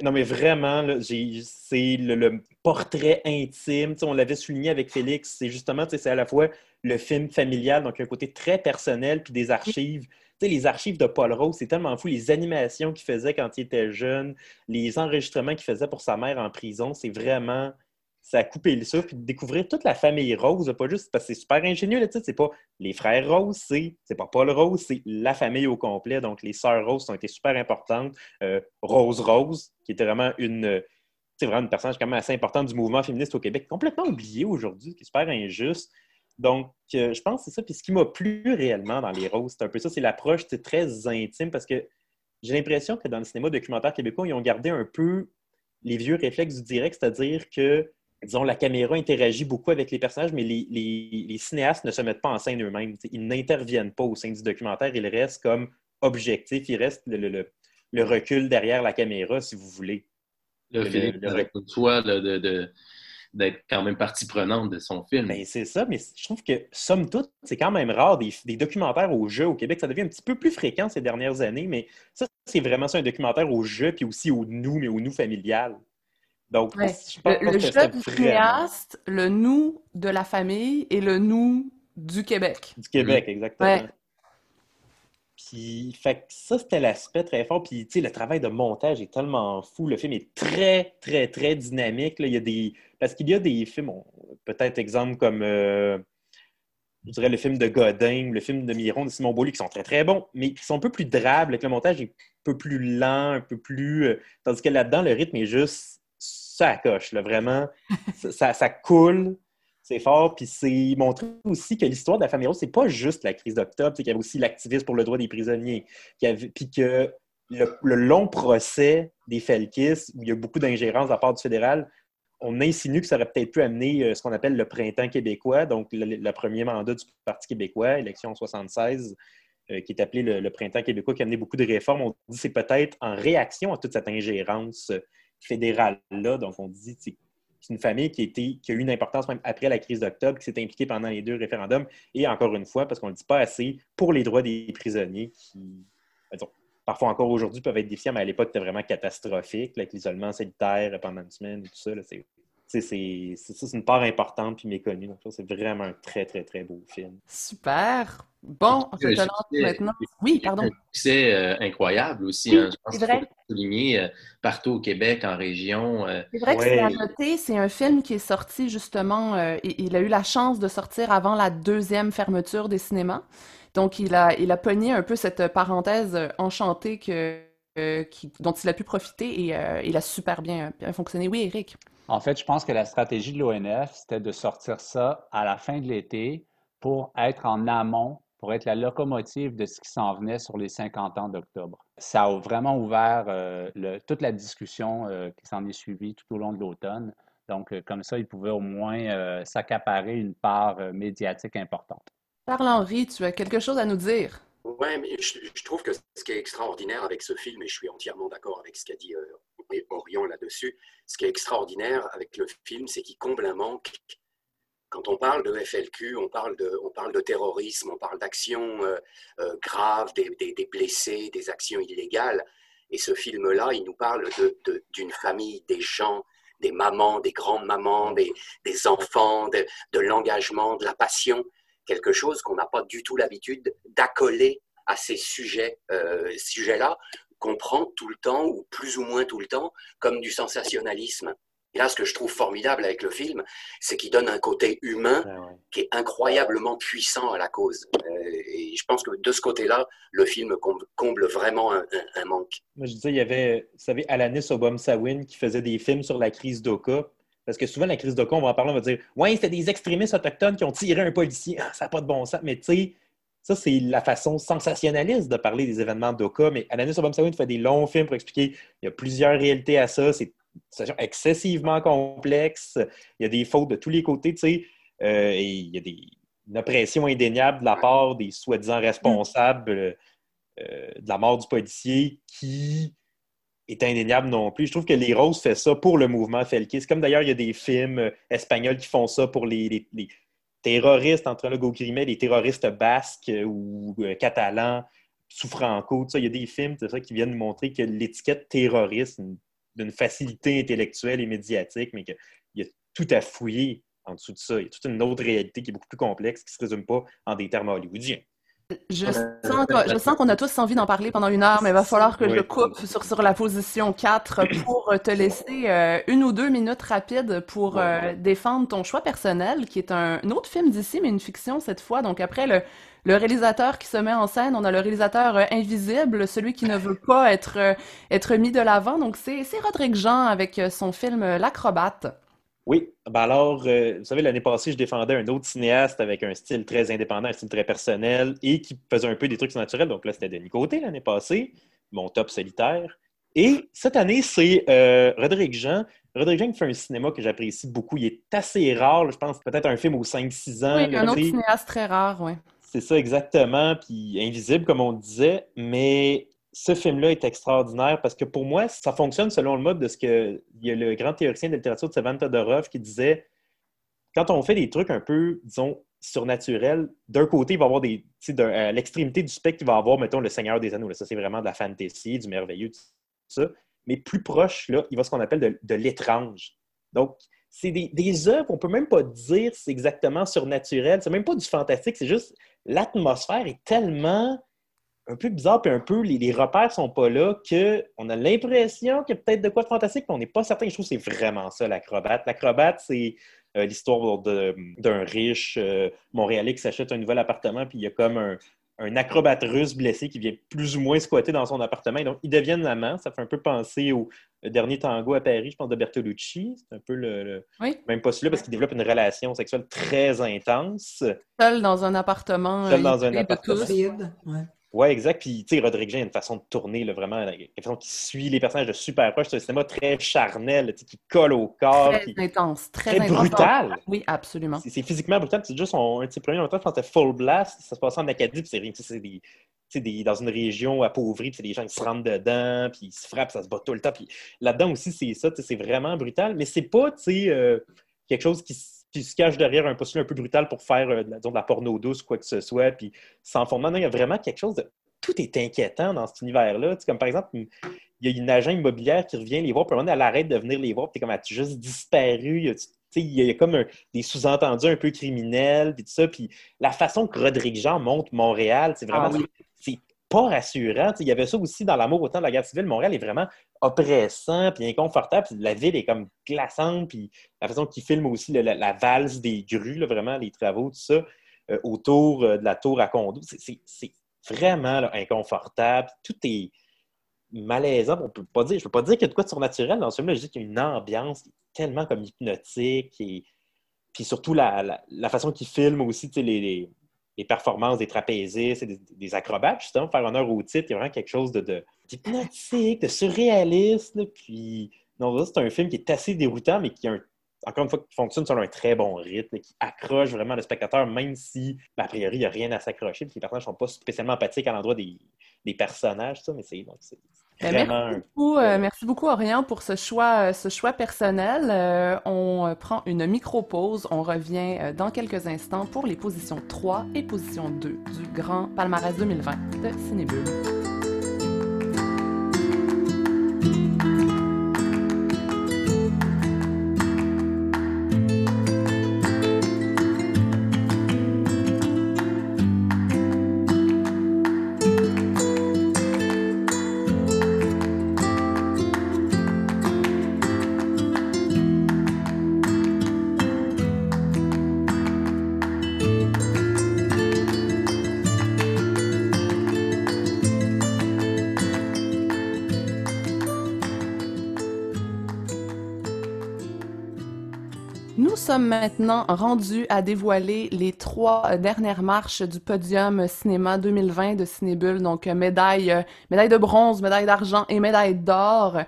Non, mais vraiment, c'est le, portrait intime. On l'avait souligné avec Félix. C'est justement, c'est à la fois le film familial, donc un côté très personnel, puis des archives. Les archives de Paul Rose, c'est tellement fou. Les animations qu'il faisait quand il était jeune, les enregistrements qu'il faisait pour sa mère en prison, c'est vraiment. Ça a coupé le souffle. Puis de découvrir toute la famille Rose, pas juste parce que c'est super ingénieux, tu sais, c'est pas les frères Rose, c'est pas Paul Rose, c'est la famille au complet. Donc les sœurs Rose ont été super importantes. Euh, Rose Rose, qui était vraiment une. euh, C'est vraiment une personnage quand même assez importante du mouvement féministe au Québec, complètement oublié aujourd'hui, qui est super injuste. Donc, euh, je pense que c'est ça. Puis ce qui m'a plu réellement dans les roses, c'est un peu ça, c'est l'approche très intime parce que j'ai l'impression que dans le cinéma documentaire québécois, ils ont gardé un peu les vieux réflexes du direct, c'est-à-dire que, disons, la caméra interagit beaucoup avec les personnages, mais les, les- les cinéastes ne se mettent pas en scène eux-mêmes. Ils n'interviennent pas au sein du documentaire, ils restent comme objectifs, ils restent le, le- le- le recul derrière la caméra, si vous voulez. Le- le- toi de- d'être quand même partie prenante de son film. Ben, c'est ça, mais je trouve que, somme toute, c'est quand même rare des, des documentaires au jeu au Québec. Ça devient un petit peu plus fréquent ces dernières années, mais ça, c'est vraiment ça, un documentaire au jeu, puis aussi au nous, mais au nous familial. Donc, Ouais. je pense Le, le que le nous de la famille et le nous du Québec. du Québec, exactement. Ouais. Puis, fait que ça, c'était l'aspect très fort. Puis, tu sais, le travail de montage est tellement fou. Le film est très, très, très dynamique. là. Il y a des... Parce qu'il y a des films, on- peut-être exemple comme, euh, je dirais, le film de Godin, le film de Miron, de Simon Beaulieu, qui sont très, très bons, mais qui sont un peu plus drables, avec le montage est un peu plus lent, un peu plus... euh, Tandis que là-dedans, le rythme est juste ça à coche, là, vraiment. ça, ça- coule. C'est fort, puis c'est montré aussi que l'histoire de la famille Rose, c'est pas juste la crise d'octobre, c'est qu'il y avait aussi l'activisme pour le droit des prisonniers, puis que le, long procès des Felkis, où il y a beaucoup d'ingérence de la part du fédéral, on insinue que ça aurait peut-être pu amener euh, ce qu'on appelle le printemps québécois, donc le, premier mandat du Parti québécois, élection 76, euh, qui est appelé le, le printemps québécois, qui a amené beaucoup de réformes. On dit que c'est peut-être en réaction à toute cette ingérence fédérale-là. Donc, on dit c'est c'est une famille qui a, été- qui a eu une importance même après la crise d'octobre, qui s'est impliquée pendant les deux référendums. Et encore une fois, parce qu'on ne le dit pas assez, pour les droits des prisonniers qui, parfois encore aujourd'hui peuvent être défiants, mais à l'époque, c'était vraiment catastrophique, avec l'isolement sanitaire pendant une semaine tout ça. c'est- c'est c'est- c'est- ça, c'est une part importante puis méconnue. Donc, ça, c'est vraiment un très, très, très beau film. Super. Bon, je Le te lance maintenant. Oui, pardon. Succès euh, incroyable aussi. Oui, hein. Je pense c'est vrai. souligner euh, partout au Québec, en région. euh, C'est vrai que Ouais. c'est à noter, c'est un film qui est sorti justement, euh, et- il a eu la chance de sortir avant la deuxième fermeture des cinémas. Donc, il a, il a pogné un peu cette parenthèse euh, enchantée que, euh, qui- dont il a pu profiter et euh, il a super bien, bien fonctionné. Oui, Eric. En fait, je pense que la stratégie de l'ONF, c'était de sortir ça à la fin de l'été pour être en amont, pour être la locomotive de ce qui s'en venait sur les 50 ans d'octobre. Ça a vraiment ouvert euh, le- toute la discussion euh, qui s'en est suivie tout au long de l'automne. Donc, euh, comme ça, ils pouvaient au moins euh, s'accaparer une part euh, médiatique importante. Charles-Henri, tu as quelque chose à nous dire? Ouais, mais je, je trouve que ce qui est extraordinaire avec ce film, et je suis entièrement d'accord avec ce qu'a dit euh, Orion là-dessus, ce qui est extraordinaire avec le film, c'est qu'il comble un manque. Quand on parle de FLQ, on parle de, on parle de terrorisme, on parle d'actions euh, euh, graves, des, blessés, des actions illégales. Et ce film-là, il nous parle de- de- d'une famille, des gens, des mamans, des grandes mamans, des, des enfants, de, de l'engagement, de la passion quelque chose qu'on n'a pas du tout l'habitude d'accoler à ces sujets, euh, sujets-là qu'on prend tout le temps ou plus ou moins tout le temps comme du sensationnalisme. là, ce que je trouve formidable avec le film, c'est qu'il donne un côté humain Ah ouais. qui est incroyablement puissant à la cause. Euh, et je pense que de ce côté-là, le film comble, comble vraiment un, un- un manque. Moi, je disais, il y avait, vous savez, Alanis Obom-Sawin qui faisait des films sur la crise d'Oka. Parce que souvent, la crise d'Oka, on va en parler, on va dire Ouais, c'était des extrémistes autochtones qui ont tiré un policier. Ah, ça n'a pas de bon sens. Mais tu sais, ça, c'est la façon sensationnaliste de parler des événements d'Oka. Mais Alanis Obom-Sawin fait des longs films pour expliquer il y a plusieurs réalités à ça. C'est excessivement complexe. Il y a des fautes de tous les côtés, tu sais. Euh, et il y a des, une oppression indéniable de la part des soi-disant responsables euh, de la mort du policier qui est indéniable non plus. Je trouve que Les Roses fait ça pour le mouvement Felkis. Comme d'ailleurs, il y a des films espagnols qui font ça pour les terroristes, entre le Grimmet, les terroristes basques euh, ou euh, catalans sous Franco. Il y a des films ça, qui viennent montrer que l'étiquette terroriste une- d'une facilité intellectuelle et médiatique, mais qu'il y a tout à fouiller en dessous de ça. Il y a toute une autre réalité qui est beaucoup plus complexe, qui ne se résume pas en des termes hollywoodiens. Je sens, que- je sens qu'on a tous envie d'en parler pendant une heure, mais il va falloir que je coupe sur, sur la position 4 pour te laisser euh, une ou deux minutes rapides pour euh, défendre ton choix personnel, qui est un, un autre film d'ici, mais une fiction cette fois. Donc après le, le réalisateur qui se met en scène, on a le réalisateur euh, invisible, celui qui ne veut pas être, euh, être mis de l'avant. Donc c'est c'est Rodrigue Jean avec euh, son film euh, L'acrobate. Oui, ben alors, euh, vous savez, l'année passée, je défendais un autre cinéaste avec un style très indépendant, un style très personnel et qui faisait un peu des trucs surnaturels. Donc là, c'était Denis Côté l'année passée, mon top solitaire. Et cette année, c'est euh, Rodrigue Jean. Rodrigue Jean qui fait un cinéma que j'apprécie beaucoup. Il est assez rare, je pense, peut-être un film aux 5-6 ans. Oui, un autre cinéaste très rare, oui. C'est ça exactement, puis invisible comme on disait, mais ce film-là est extraordinaire parce que pour moi, ça fonctionne selon le mode de ce que il y a le grand théoricien de littérature de Savan Todorov qui disait quand on fait des trucs un peu, disons, surnaturels, d'un côté, il va y avoir des. À l'extrémité du spectre, il va y avoir, mettons, le Seigneur des Anneaux. Ça, c'est vraiment de la fantasy, du merveilleux, tout ça. Mais plus proche, là, il va ce qu'on appelle de, l'étrange. Donc, c'est des, des œuvres, on peut même pas dire c'est exactement surnaturel. C'est même pas du fantastique, c'est juste l'atmosphère est tellement un peu bizarre, puis un peu, les, les repères sont pas là, qu'on a l'impression qu'il y a peut-être de quoi de fantastique, mais on n'est pas certain. Je trouve que c'est vraiment ça, l'acrobate. L'acrobate, c'est euh, l'histoire d'un riche euh, Montréalais qui s'achète un nouvel appartement, puis il y a comme un, un acrobate russe blessé qui vient plus ou moins squatter dans son appartement. Et donc, ils deviennent l'amant. Ça fait un peu penser au dernier tango à Paris, je pense, de Bertolucci. C'est un peu le, le Oui. même postulat parce qu'il développe une relation sexuelle très intense. Seul dans un appartement. Seul euh, dans un appartement. Vide, ouais. Ouais, exact. Puis, tu sais, Rodrigue Jean a une façon de tourner, là, vraiment, une façon qui suit les personnages de super proche. C'est un cinéma très charnel, tu sais, qui colle au corps, Très qui intense, très, très intense. brutal. Oui, absolument. C'est physiquement brutal. C'est juste un premiers longtemps, je pense que Full Blast. Ça se passe en Acadie, puis c'est rien. tu sais, C'est des, des- dans une région appauvrie, puis c'est des gens qui se rentrent dedans, puis ils se frappent, ça se bat tout le temps. Puis là-dedans aussi, c'est ça, tu sais, c'est vraiment brutal. Mais c'est pas, tu sais, euh, quelque chose qui, s- qui se cache derrière un postulat un peu brutal pour faire, euh, de la- disons, de la porno douce, quoi que ce soit, puis sans fondement. Non, il y a vraiment quelque chose de. Tout est inquiétant dans cet univers-là. Tu sais, Comme par exemple, il y a une agent immobilière qui revient les voir, puis à un moment donné, elle arrête de venir les voir, puis t'es comme, as-tu juste disparu? Il y a- tu sais, il y a comme un- des sous-entendus un peu criminels, puis tout ça. Puis la façon que Rodrigue Jean montre Montréal, c'est vraiment. Ah oui. C'est pas rassurant. Il y avait ça aussi dans l'amour au temps de la guerre civile. Montréal est vraiment oppressant, puis inconfortable. La ville est comme glaçante, puis la façon qu'il filme aussi la, valse des grues, vraiment, les travaux, tout ça, euh, autour euh, de la tour à condo. C'est- vraiment inconfortable. Tout est malaisant. On peut pas dire, je peux pas dire qu'il y a de quoi de surnaturel dans ce film-là. Je dis qu'il y a une ambiance tellement comme hypnotique et puis surtout la, façon qu'il filme aussi les- les performances des trapézistes et des, des acrobates, justement, faire honneur au titre, il y a vraiment quelque chose de, d'hypnotique, de surréaliste. Puis, non, c'est un film qui est assez déroutant, mais qui a un- encore une fois, qui fonctionne sur un très bon rythme, qui accroche vraiment le spectateur, même si, a priori, il n'y a rien à s'accrocher, puis les personnages ne sont pas spécialement empathiques à l'endroit des, des personnages, ça, mais c'est, Ben, un- Merci beaucoup, euh, merci beaucoup, Orient, pour ce choix, euh, ce choix personnel. Euh, on euh, prend une micro-pause. On revient euh, dans quelques instants pour les positions 3 et position 2 du grand palmarès 2020 de Cinébule. Maintenant rendus à dévoiler les trois dernières marches du podium cinéma 2020 de Cinébule, donc médaille, médaille de bronze, médaille d'argent et médaille d'or.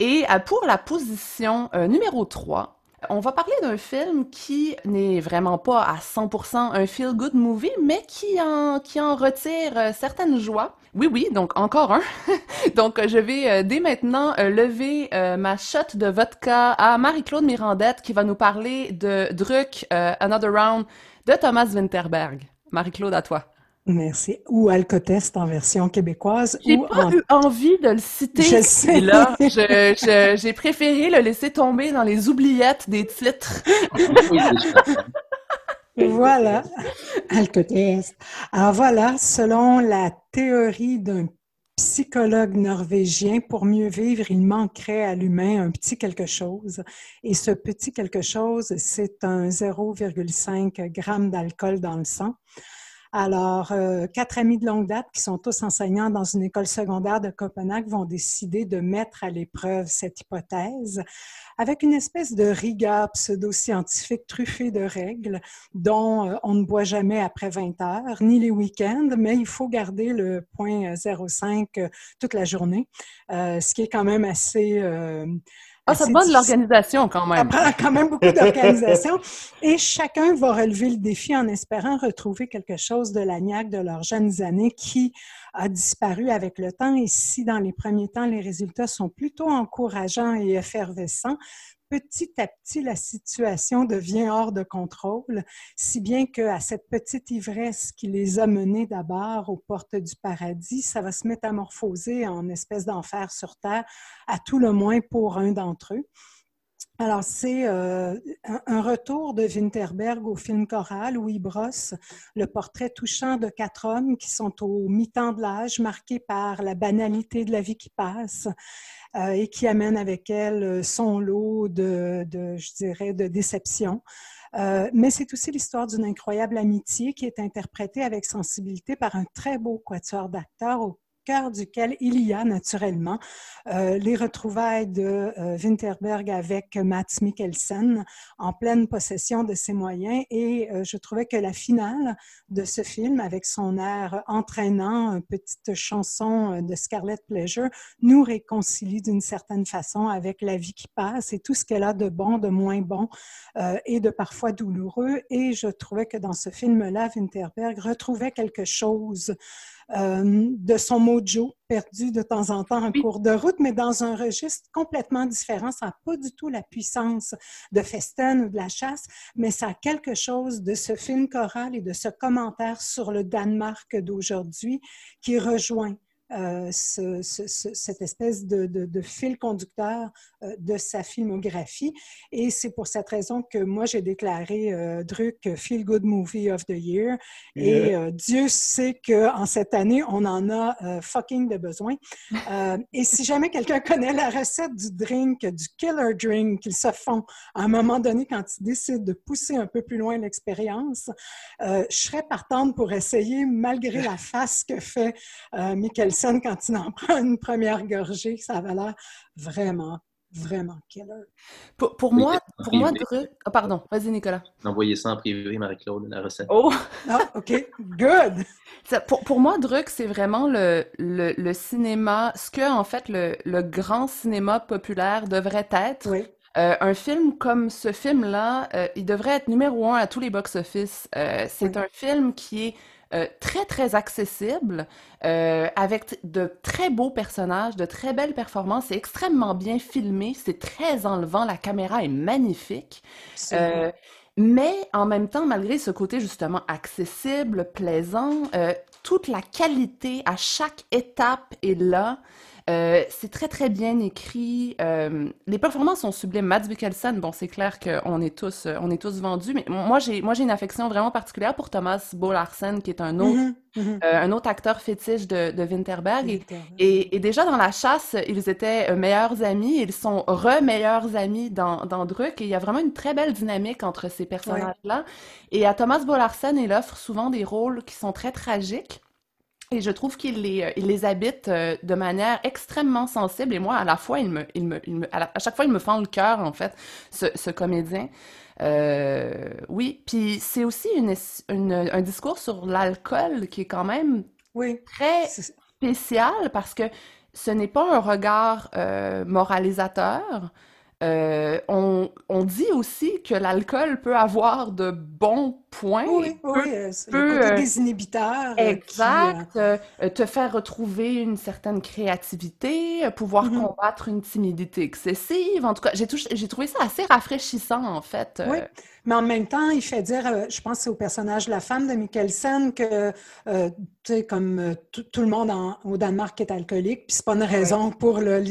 Et pour la position numéro 3, on va parler d'un film qui n'est vraiment pas à 100% un feel-good movie, mais qui en, qui en retire euh, certaines joies. Oui, oui, donc encore un. donc je vais euh, dès maintenant euh, lever ma shot de vodka à Marie-Claude Mirandette qui va nous parler de Druck, Another Round de Thomas Winterberg. Marie-Claude, à toi. Merci. Ou Alcotest en version québécoise. J'ai pas eu envie de le citer. Je sais. là, j'ai préféré le laisser tomber dans les oubliettes des titres. voilà. Alcotest. Alors voilà, selon la théorie d'un psychologue norvégien, pour mieux vivre, il manquerait à l'humain un petit quelque chose. Et ce petit quelque chose, c'est un 0,5 g d'alcool dans le sang. Alors, euh, quatre amis de longue date qui sont tous enseignants dans une école secondaire de Copenhague vont décider de mettre à l'épreuve cette hypothèse avec une espèce de rigueur pseudo-scientifique truffée de règles dont euh, on ne boit jamais après 20 heures, ni les week-ends, mais il faut garder le point 0,5 euh, toute la journée, ce qui est quand même assez ah, ça demande de l'organisation quand même. Ça prend quand même beaucoup d'organisation. Et chacun va relever le défi en espérant retrouver quelque chose de l'agnac de leurs jeunes années qui a disparu avec le temps. Et si dans les premiers temps, les résultats sont plutôt encourageants et effervescents, petit à petit, la situation devient hors de contrôle, si bien qu'à cette petite ivresse qui les a menés d'abord aux portes du paradis, ça va se métamorphoser en espèce d'enfer sur Terre, à tout le moins pour un d'entre eux. Alors, c'est euh, un, retour de Winterberg au film choral où il brosse le portrait touchant de quatre hommes qui sont au mi-temps de l'âge, marqués par la banalité de la vie qui passe euh, et qui amène avec elle son lot de, je dirais, de déception. Euh, mais c'est aussi l'histoire d'une incroyable amitié qui est interprétée avec sensibilité par un très beau quatuor d'acteurs duquel il y a naturellement euh, les retrouvailles de euh, Winterberg avec Mats Mikkelsen en pleine possession de ses moyens. Et euh, je trouvais que la finale de ce film, avec son air entraînant, une petite chanson de Scarlet Pleasure, nous réconcilie d'une certaine façon avec la vie qui passe et tout ce qu'elle a de bon, de moins bon et de parfois douloureux. Et je trouvais que dans ce film-là, Winterberg retrouvait quelque chose euh, de son mojo perdu de temps en temps en cours de route, mais dans un registre complètement différent. Ça n'a pas du tout la puissance de Festen ou de la chasse, mais ça a quelque chose de ce film choral et de ce commentaire sur le Danemark d'aujourd'hui qui rejoint euh, cette espèce de, fil conducteur euh, de sa filmographie. Et c'est pour cette raison que moi, j'ai déclaré euh, Druck Feel Good Movie of the Year. Et Dieu sait qu'en cette année, on en a fucking de besoin. et si jamais quelqu'un connaît la recette du drink, du killer drink qu'ils se font à un moment donné quand ils décident de pousser un peu plus loin l'expérience, je serais partante pour essayer, malgré la face que fait Michael quand il en prend une première gorgée. Ça avait l'air vraiment, vraiment killer. Pour, pour moi, pour moi, oh, pardon, vas-y Nicolas. Envoyez ça en privé, Marie-Claude, la recette. Oh! Ah, OK, good! pour, pour, moi, Druck, c'est vraiment le, le, le, cinéma, ce que, en fait, le, le grand cinéma populaire devrait être. Oui. Euh, un film comme ce film-là, euh, il devrait être numéro un à tous les box-office. Euh, c'est un film qui est euh, très, très accessible, euh, avec de très beaux personnages, de très belles performances. C'est extrêmement bien filmé, c'est très enlevant, la caméra est magnifique. Euh, mais en même temps, malgré ce côté justement accessible, plaisant, toute la qualité à chaque étape est là. Euh, c'est très très bien écrit. Euh, les performances sont sublimes. Mads Mikkelsen, bon, c'est clair qu'on est tous, euh, on est tous vendus, mais moi j'ai, moi j'ai une affection vraiment particulière pour Thomas Bo qui est un autre, mm-hmm, mm-hmm. un autre acteur fétiche de, de Winterberg. Et, et, déjà dans la chasse, ils étaient meilleurs amis. Ils sont re-meilleurs amis dans, dans Druck. Et il y a vraiment une très belle dynamique entre ces personnages-là. Et à Thomas Bo il offre souvent des rôles qui sont très tragiques. Et je trouve qu'il les, euh, il les habite euh, de manière extrêmement sensible. Et moi, à la fois, il me, il me, il me à, chaque fois, il me fend le cœur, en fait, ce, ce comédien. Euh, oui, puis c'est aussi une, une- un discours sur l'alcool qui est quand même Oui. très spécial parce que ce n'est pas un regard euh, moralisateur. Euh, on, on dit aussi que l'alcool peut avoir de bons points, Oui, peut oui, euh, c'est peut, le côté euh, désinhibiteur. euh, qui, euh, Exact. euh, euh, te faire retrouver une certaine créativité, euh, pouvoir Mhm. combattre une timidité excessive. En tout cas, j'ai trouvé ça assez rafraîchissant, en fait. Oui, euh, mais en même temps, il fait dire, euh, je pense c'est au personnage de la femme de Mikkelsen que, euh, tu sais, comme euh, tout le monde en- au Danemark est alcoolique, puis c'est pas une raison pour le...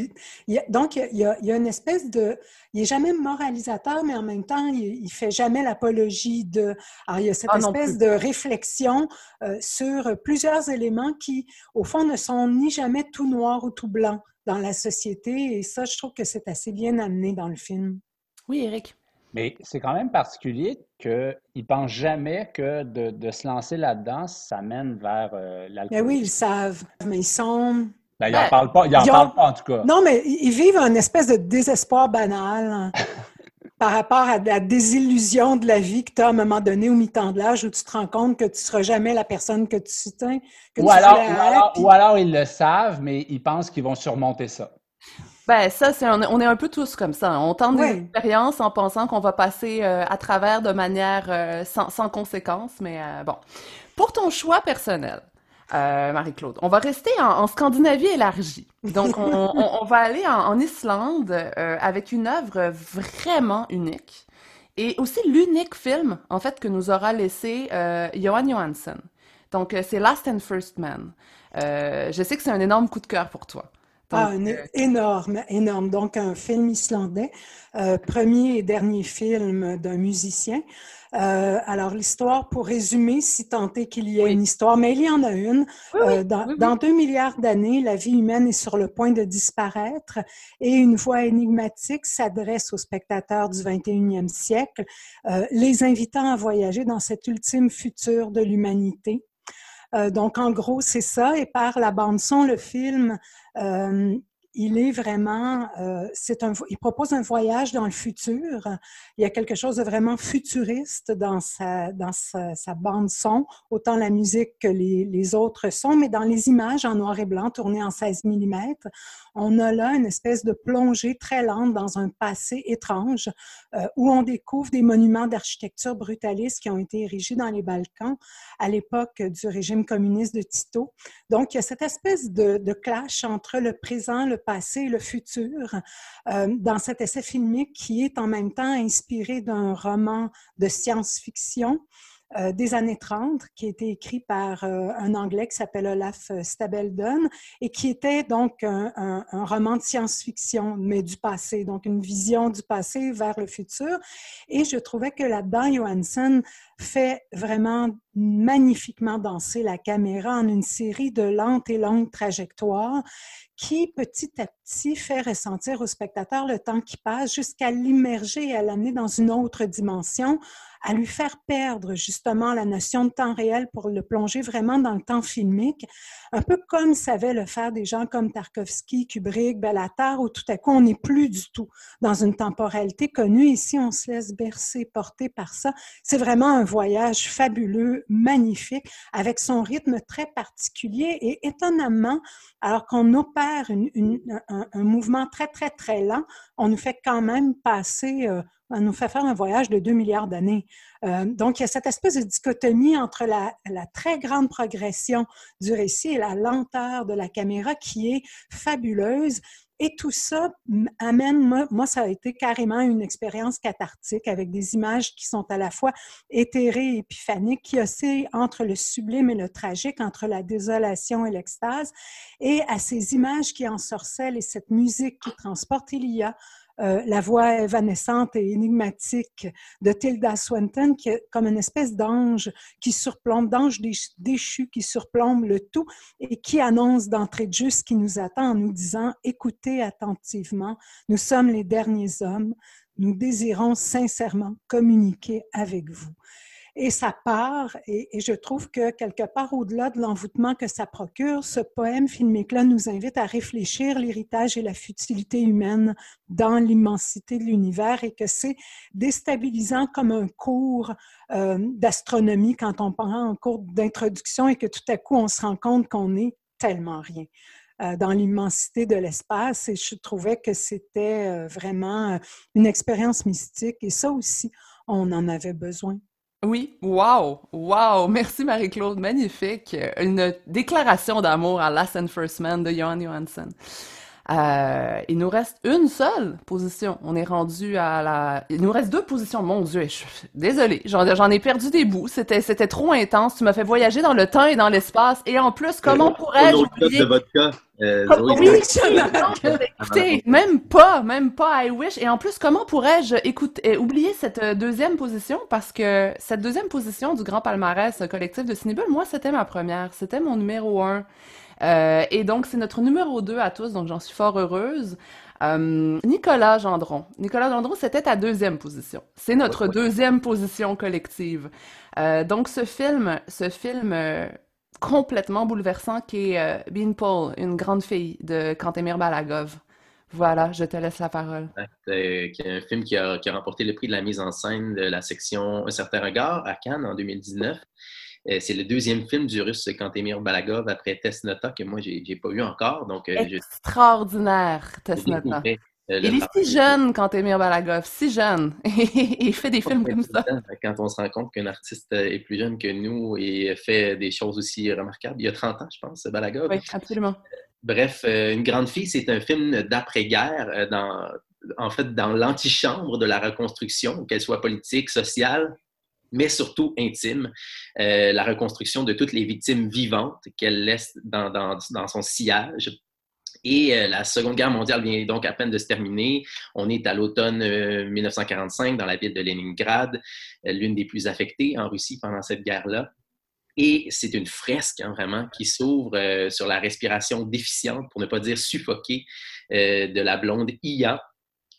il a- donc, y a- il y a une espèce de... Il est jamais moralisateur, mais en même temps, il, il fait jamais l'apologie de... Alors, il y a cette Ah, espèce de réflexion euh, sur plusieurs éléments qui, au fond, ne sont ni jamais tout noir ou tout blanc dans la société, et ça, je trouve que c'est assez bien amené dans le film. Oui, Eric. Mais c'est quand même particulier qu'ils ne pensent jamais que de, de se lancer là-dedans, ça mène vers euh, Mais l'alcool. oui, ils savent, mais ils sont... Ben, ils Ben, n'en parlent pas, ils en ils ont- parlent pas en tout cas. Non, mais ils ils vivent un espèce de désespoir banal hein, par rapport à la désillusion de la vie que tu as à un moment donné au mi-temps de l'âge où tu te rends compte que tu ne seras jamais la personne que tu, tiens, que Ou tu alors, ou, alors, puis- ou alors ils le savent, mais ils pensent qu'ils vont surmonter ça. Ben, ça, c'est un- on est un peu tous comme ça. On tente des expériences en pensant qu'on va passer euh, à travers de manière euh, sans, sans conséquence, mais euh, bon. Pour ton choix personnel, euh, Marie-Claude, on va rester en, en Scandinavie élargie. Donc, on, on- on va aller en, en Islande euh, avec une œuvre vraiment unique et aussi l'unique film, en fait, que nous aura laissé euh, Johan Johansson. Donc, c'est Last and First Man. Je sais que c'est un énorme coup de cœur pour toi. Donc, Ah, énorme, énorme. Donc, un film islandais, premier et dernier film d'un musicien. Euh, alors, l'histoire, pour résumer, si tant est qu'il y ait Oui. une histoire, mais il y en a une. Oui, oui, Euh, dans, dans deux milliards d'années, la vie humaine est sur le point de disparaître et une voix énigmatique s'adresse aux spectateurs du 21e siècle, euh, les invitant à voyager dans cet ultime futur de l'humanité. Euh, donc, en gros, c'est ça. Et par la bande-son, le film, euh, il est vraiment, euh, un, il propose un voyage dans le futur. Il y a quelque chose de vraiment futuriste dans sa, dans sa, sa bande-son, autant la musique que les, les autres sons, mais dans les images en noir et blanc tournées en 16 mm, on a là une espèce de plongée très lente dans un passé étrange euh, où on découvre des monuments d'architecture brutaliste qui ont été érigés dans les Balkans à l'époque du régime communiste de Tito. Donc, il y a cette espèce de, de clash entre le présent, le passé et le futur euh, dans cet essai filmique qui est en même temps inspiré d'un roman de science-fiction euh, des années 30 qui a été écrit par euh, un Anglais qui s'appelle Olaf Stabeldon et qui était donc un, roman de science-fiction, mais du passé, donc une vision du passé vers le futur. Et je trouvais que là-dedans, Johansson fait vraiment magnifiquement danser la caméra en une série de lentes et longues trajectoires qui, petit à petit, fait ressentir au spectateur le temps qui passe jusqu'à l'immerger et à l'amener dans une autre dimension, à lui faire perdre justement la notion de temps réel pour le plonger vraiment dans le temps filmique, un peu comme savaient le faire des gens comme Tarkovsky, Kubrick, Bellatar, où tout à coup, on n'est plus du tout dans une temporalité connue. Ici, on se laisse bercer, porter par ça. C'est vraiment un voyage fabuleux, magnifique, avec son rythme très particulier et étonnamment, alors qu'on opère un, mouvement très, très, très lent, on nous fait quand même passer... Euh, on nous fait faire un voyage de 2 milliards d'années. Euh, donc, il y a cette espèce de dichotomie entre la, très grande progression du récit et la lenteur de la caméra qui est fabuleuse. Et tout ça amène, moi, ça a été carrément une expérience cathartique avec des images qui sont à la fois éthérées et épiphaniques, qui oscillent entre le sublime et le tragique, entre la désolation et l'extase. Et à ces images qui ensorcellent et cette musique qui transporte, il y a euh, la voix évanescente et énigmatique de Tilda Swinton, qui est comme une espèce d'ange qui surplombe, d'ange déchu qui surplombe le tout et qui annonce d'entrée de jeu ce qui nous attend en nous disant écoutez attentivement, nous sommes les derniers hommes, nous désirons sincèrement communiquer avec vous. Et ça part, et, je trouve que quelque part au-delà de l'envoûtement que ça procure, ce poème filmique-là nous invite à réfléchir l'héritage et la futilité humaine dans l'immensité de l'univers et que c'est déstabilisant comme un cours euh, d'astronomie quand on prend un cours d'introduction et que tout à coup on se rend compte qu'on est tellement rien. Euh, dans l'immensité de l'espace et je trouvais que c'était euh, vraiment une expérience mystique et ça aussi, on en avait besoin. Oui, wow, wow, merci Marie-Claude, magnifique. Une déclaration d'amour à Last and First Man de Johan Johansson. Euh, il nous reste une seule position. On est rendu à la. Il nous reste deux positions. Mon Dieu, je suis désolée, j'en ai perdu des bouts. C'était c'était trop intense. Tu m'as fait voyager dans le temps et dans l'espace. Et en plus, comment pourrais-je oublier... de euh, oui, écoutez, même pas, même pas I wish. Et en plus, comment pourrais-je écouter, oublier cette euh, deuxième position? Parce que cette deuxième position du grand palmarès collectif de Cinébule, moi, c'était ma première, c'était mon numéro un. Euh, et donc, c'est notre numéro 2 à tous, donc j'en suis fort heureuse. Euh, Nicolas Gendron. Nicolas Gendron, c'était ta deuxième position. C'est notre deuxième position collective. Euh, donc, ce film, ce film complètement bouleversant qui est Bean Paul, une grande fille de Kantemir Balagov. Voilà, je te laisse la parole. C'est un film qui a, qui a, remporté le prix de la mise en scène de la section Un certain regard à Cannes en 2019. Euh, c'est le deuxième film du russe Kantemir Balagov après Tesnota que moi, j'ai n'ai pas eu encore. Donc, euh, Extraordinaire, Tesnota. Euh, il est si jeune, Kantemir Balagov, si jeune. et il fait des films comme ça. Quand on se rend compte qu'un artiste est plus jeune que nous et fait des choses aussi remarquables. Il y a 30 ans, je pense, Balagov. Oui, absolument. Bref, Une grande fille, c'est un film d'après-guerre, dans, en fait, dans l'antichambre de la reconstruction, qu'elle soit politique, sociale, mais surtout intime, euh, la reconstruction de toutes les victimes vivantes qu'elle laisse dans, son sillage. Et euh, la Seconde Guerre mondiale vient donc à peine de se terminer. On est à l'automne 1945 euh, dans la ville de Leningrad, l'une des plus affectées en Russie pendant cette guerre-là. Et c'est une fresque, hein, vraiment, qui s'ouvre sur la respiration déficiente, pour ne pas dire suffoquée, de la blonde Iya,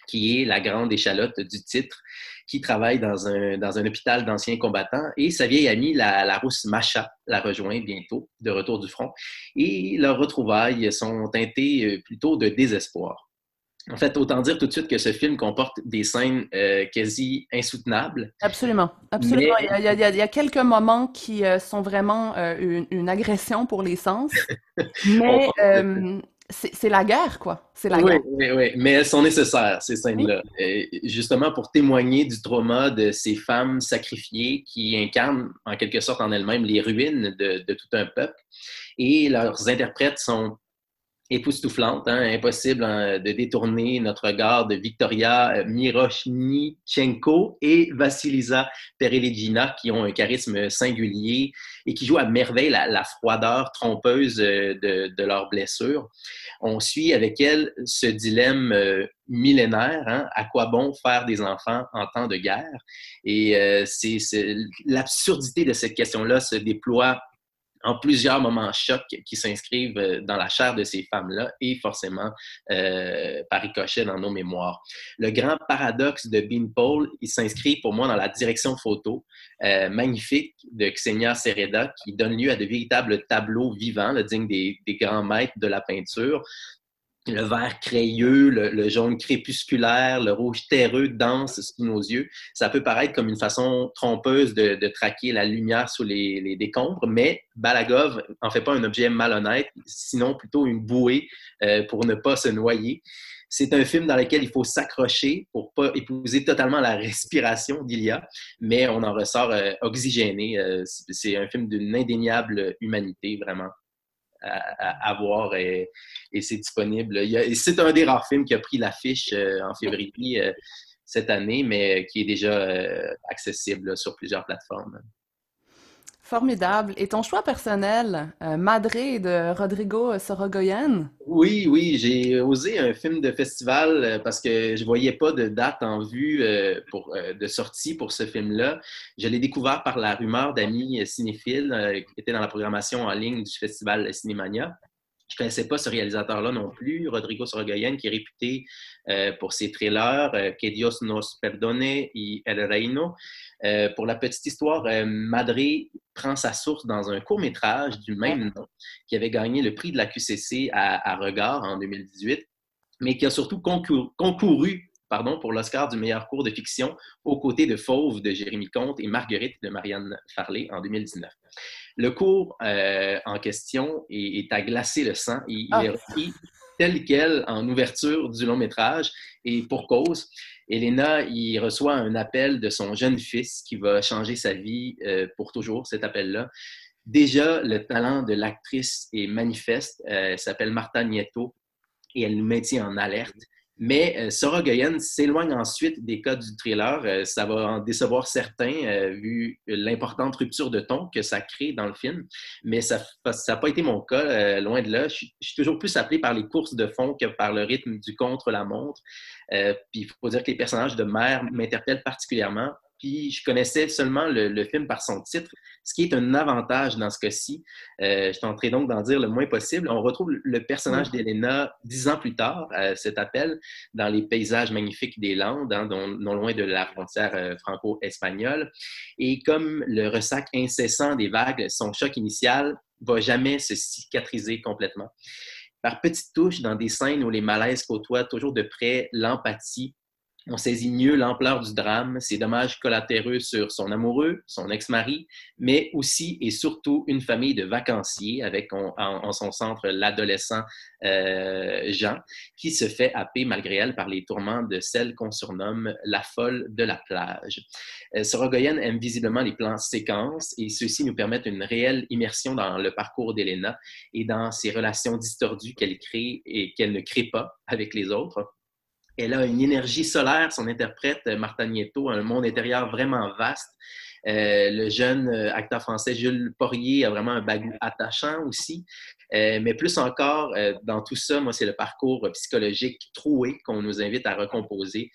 qui est la grande échalote du titre, qui travaille dans un, dans un hôpital d'anciens combattants. Et sa vieille amie, la, la, rousse Macha, la rejoint bientôt, de retour du front. Et leurs retrouvailles sont teintées euh, plutôt de désespoir. En fait, autant dire tout de suite que ce film comporte des scènes euh, quasi insoutenables. Absolument, absolument. Il, y a, il, y a, quelques moments qui euh, sont vraiment une, une, agression pour les sens, mais c'est la guerre, quoi. C'est la oui, guerre. Oui, oui, mais elles sont nécessaires, ces scènes-là. Justement pour témoigner du trauma de ces femmes sacrifiées qui incarnent en quelque sorte en elles-mêmes les ruines de, de, tout un peuple. Et leurs interprètes sont époustouflante. Hein, impossible hein, de détourner notre regard de Victoria euh, Mirosnichenko et Vasilisa Perelegina, qui ont un charisme singulier et qui jouent à merveille la, froideur trompeuse euh, de, de leurs blessures. On suit avec elles ce dilemme euh, millénaire, hein, à quoi bon faire des enfants en temps de guerre? Et c'est l'absurdité de cette question-là se déploie en plusieurs moments chocs qui s'inscrivent euh, dans la chair de ces femmes-là et forcément euh, par ricochet dans nos mémoires. Le grand paradoxe de Bean Paul, il s'inscrit pour moi dans la direction photo euh, magnifique de Xenia Sereda qui donne lieu à de véritables tableaux vivants, le digne des grands maîtres de la peinture, le vert crayeux, le, jaune crépusculaire, le rouge terreux dense sous nos yeux. Ça peut paraître comme une façon trompeuse de, traquer la lumière sous les, décombres, mais Balagov en fait pas un objet malhonnête, sinon plutôt une bouée euh, pour ne pas se noyer. C'est un film dans lequel il faut s'accrocher pour pas épouser totalement la respiration d'Ilia, mais on en ressort euh, oxygéné. Euh, c'est un film d'une indéniable humanité, vraiment à, voir et, c'est disponible. C'est un des rares films qui a pris l'affiche euh, en février euh, cette année, mais qui est déjà euh, accessible sur plusieurs plateformes. Formidable. Et ton choix personnel, euh, Madré de Rodrigo Sorogoyen? Oui, oui, j'ai osé un film de festival euh, parce que je voyais pas de date en vue euh, de sortie pour ce film-là. Je l'ai découvert par la rumeur d'amis cinéphiles qui étaient dans la programmation en ligne du festival Cinémania. Je ne connaissais pas ce réalisateur-là non plus, Rodrigo Sorogoyen, qui est réputé euh, pour ses thrillers euh, Que Dios nos perdone y El Reino. Euh, pour la petite histoire, Madré prend sa source dans un court-métrage du même nom qui avait gagné le prix de la QCC à, Regard en 2018, mais qui a surtout concouru, pardon, pour l'Oscar du meilleur cours de fiction aux côtés de Fauve de Jérémy Comte et Marguerite de Marianne Farley en 2019. Le cours euh, en question est, à glacer le sang. Il, il est ah. repris tel quel en ouverture du long métrage et pour cause. Elena, il reçoit un appel de son jeune fils qui va changer sa vie euh, pour toujours, cet appel-là. Déjà, le talent de l'actrice est manifeste. Euh, elle s'appelle Marta Nieto et elle nous maintient en alerte. Mais euh, Sora Goyen s'éloigne ensuite des codes du thriller. Euh, ça va en décevoir certains, euh, vu l'importante rupture de ton que ça crée dans le film. Mais ça n'a pas été mon cas, loin de là. Je, suis toujours plus appelé par les courses de fond que par le rythme du contre-la-montre. puis il faut dire que les personnages de mère m'interpellent particulièrement puis je connaissais seulement le, film par son titre, ce qui est un avantage dans ce cas-ci. Euh, je tenterai donc d'en dire le moins possible. On retrouve le personnage d'Elena dix ans plus tard, à cet appel, dans les paysages magnifiques des Landes, hein, non loin de la frontière euh, franco-espagnole. Et comme le ressac incessant des vagues, son choc initial va jamais se cicatriser complètement. Par petites touches, dans des scènes où les malaises côtoient toujours de près l'empathie on saisit mieux l'ampleur du drame, ses dommages collatéraux sur son amoureux, son ex-mari, mais aussi et surtout une famille de vacanciers avec en, son centre l'adolescent euh, Jean, qui se fait happer malgré elle par les tourments de celle qu'on surnomme la folle de la plage. Euh, Sorogoyen aime visiblement les plans séquences et ceux-ci nous permettent une réelle immersion dans le parcours d'Elena et dans ses relations distordues qu'elle crée et qu'elle ne crée pas avec les autres. Elle a une énergie solaire, son interprète, euh, Martha Nieto, un monde intérieur vraiment vaste. Euh, le jeune euh, acteur français Jules Poirier a vraiment un bagou attachant aussi. mais plus encore, dans tout ça, moi, c'est le parcours psychologique troué qu'on nous invite à recomposer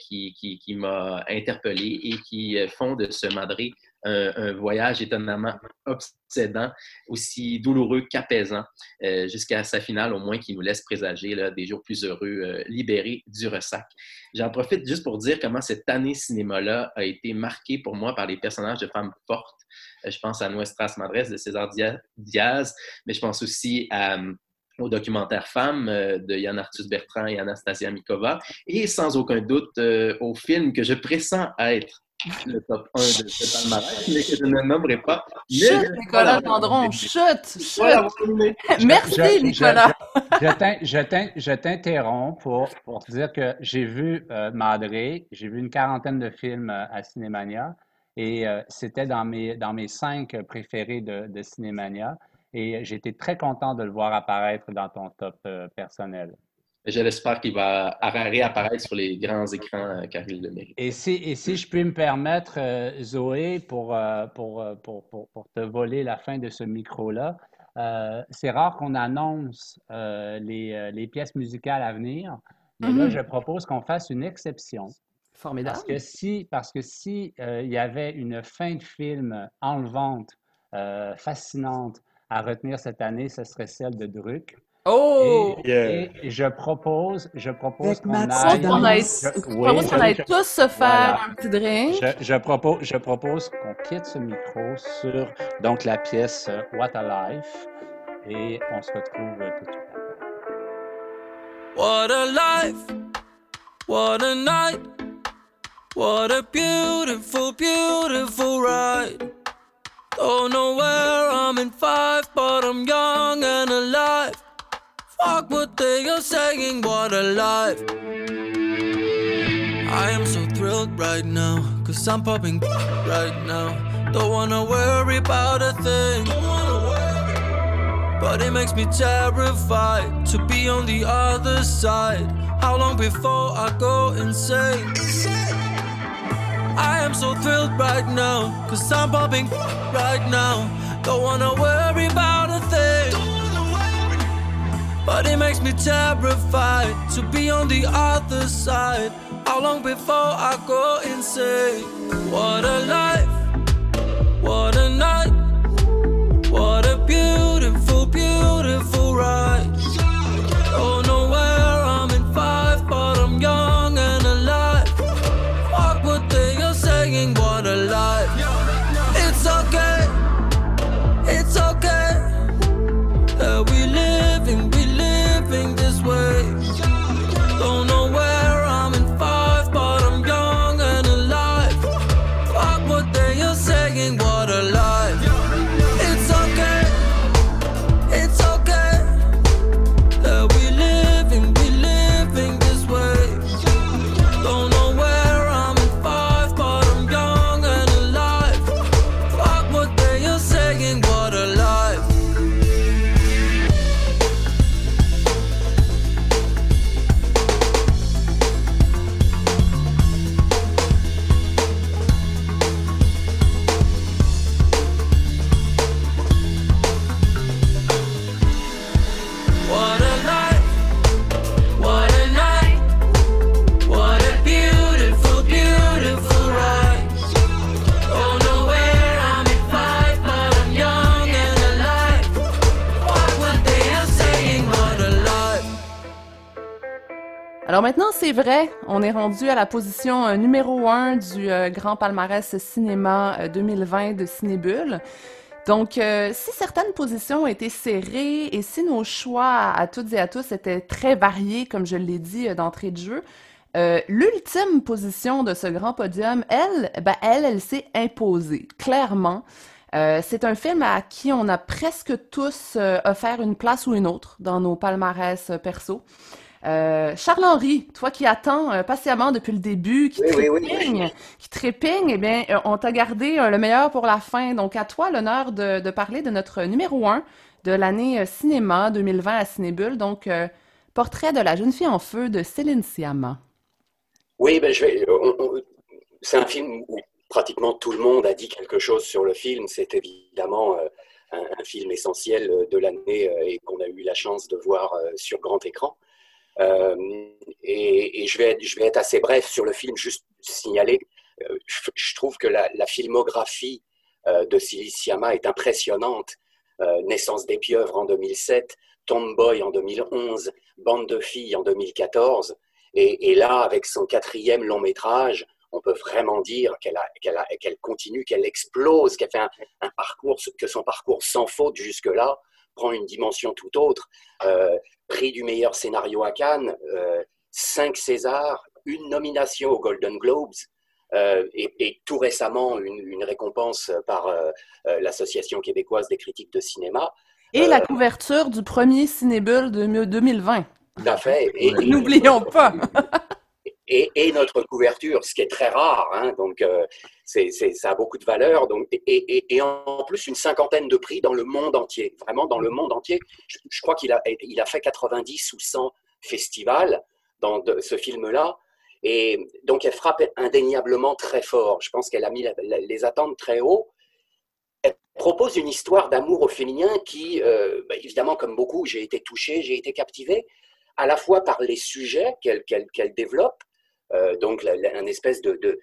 qui, qui, qui m'a interpellé et qui font de ce Madré un, voyage étonnamment obsédant, aussi douloureux qu'apaisant, euh, jusqu'à sa finale, au moins, qui nous laisse présager des jours plus heureux, euh, libérés du ressac. J'en profite juste pour dire comment cette année cinéma-là a été marquée pour moi par les personnages de femmes fortes. Euh, je pense à Nuestras Madres de César Diaz, mais je pense aussi au documentaire Femmes de Yann Arthus Bertrand et Anastasia Mikova, et sans aucun doute au film que je pressens être le top 1 de ce palmarès, mais que je ne nommerai pas. Chut, Nicolas Tendron, chut, chut. Merci, Nicolas. Je, t'interromps pour, pour dire que j'ai vu euh, Madré, j'ai vu une quarantaine de films euh, à Cinémania, et euh, c'était dans mes, dans mes cinq préférés de, de Cinémania, et j'étais très content de le voir apparaître dans ton top personnel. Je l'espère qu'il va réapparaître sur les grands écrans euh, car il le mérite. Et si, et si je puis me permettre, euh, Zoé, pour, euh, pour, pour, pour, te voler la fin de ce micro-là, c'est rare qu'on annonce les, les, pièces musicales à venir, mais là, mm-hmm. je propose qu'on fasse une exception. Formidable. Parce que si, parce que si il y avait une fin de film enlevante, fascinante à retenir cette année, ce serait celle de Druck. Oh! Et, je propose, je propose qu'on aille... On aille, qu'on aille tous se faire un petit drink. Je, je propose, je propose qu'on quitte ce micro sur donc la pièce euh, What a Life et on se retrouve tout de suite après. What a life, what a night, what a beautiful, beautiful ride. Don't know where I'm in five, but I'm young and alive. Fuck what they are saying, what a life. I am so thrilled right now, cause I'm popping right now. Don't wanna worry about a thing. But it makes me terrified to be on the other side. How long before I go insane? I am so thrilled right now, cause I'm popping right now. Don't wanna worry about. But it makes me terrified to be on the other side. How long before I go insane? What a life, what Alors maintenant, c'est vrai, on est rendu à la position euh, numéro un du euh, grand palmarès cinéma 2020 euh, de Cinébule. Donc, si certaines positions étaient serrées et si nos choix à toutes et à tous étaient très variés, comme je l'ai dit d'entrée de jeu, l'ultime position de ce grand podium, elle, ben, elle, elle s'est imposée, clairement. c'est un film à qui on a presque tous offert une place ou une autre dans nos palmarès perso. Euh, Charles-Henri, toi qui attends euh, patiemment depuis le début, qui trépigne, qui trépigne, eh bien, euh, on t'a gardé le meilleur pour la fin. Donc, à toi l'honneur de, parler de notre numéro 1 de l'année cinéma 2020 à Cinébule. Donc, Portrait de la jeune fille en feu de Céline Sciamma. Oui, ben, je vais. C'est un film où pratiquement tout le monde a dit quelque chose sur le film. C'est évidemment un, film essentiel de l'année et qu'on a eu la chance de voir sur grand écran. Euh, et, je, vais être, assez bref sur le film, juste signaler, euh, je, trouve que la, filmographie euh, de Siliciama est impressionnante. Naissance des pieuvres en 2007, Tomboy en 2011, Bande de filles en 2014. Et, là, avec son quatrième long métrage, on peut vraiment dire qu'elle continue, qu'elle explose, qu'elle fait un, parcours, que son parcours sans faute jusque-là prend une dimension tout autre prix du meilleur scénario à Cannes, euh, cinq Césars, une nomination aux Golden Globes. Euh, et, tout récemment une, récompense par euh, l'Association québécoise des critiques de cinéma. Et la couverture du premier Cinébule de 2020. Tout à fait. N'oublions pas. et, notre couverture, ce qui est très rare. Hein, donc, euh, c'est, ça a beaucoup de valeur. Donc, et, en plus, une cinquantaine de prix dans le monde entier. Vraiment, dans le monde entier. Je, crois qu'il a, il a fait 90 ou 100 festivals dans ce film-là. Et donc, elle frappe indéniablement très fort. Je pense qu'elle a mis les attentes très haut. Elle propose une histoire d'amour au féminin qui, euh, bah, évidemment, comme beaucoup, j'ai été touché, j'ai été captivé, à la fois par les sujets qu'elle, qu'elle développe, euh, donc un espèce de,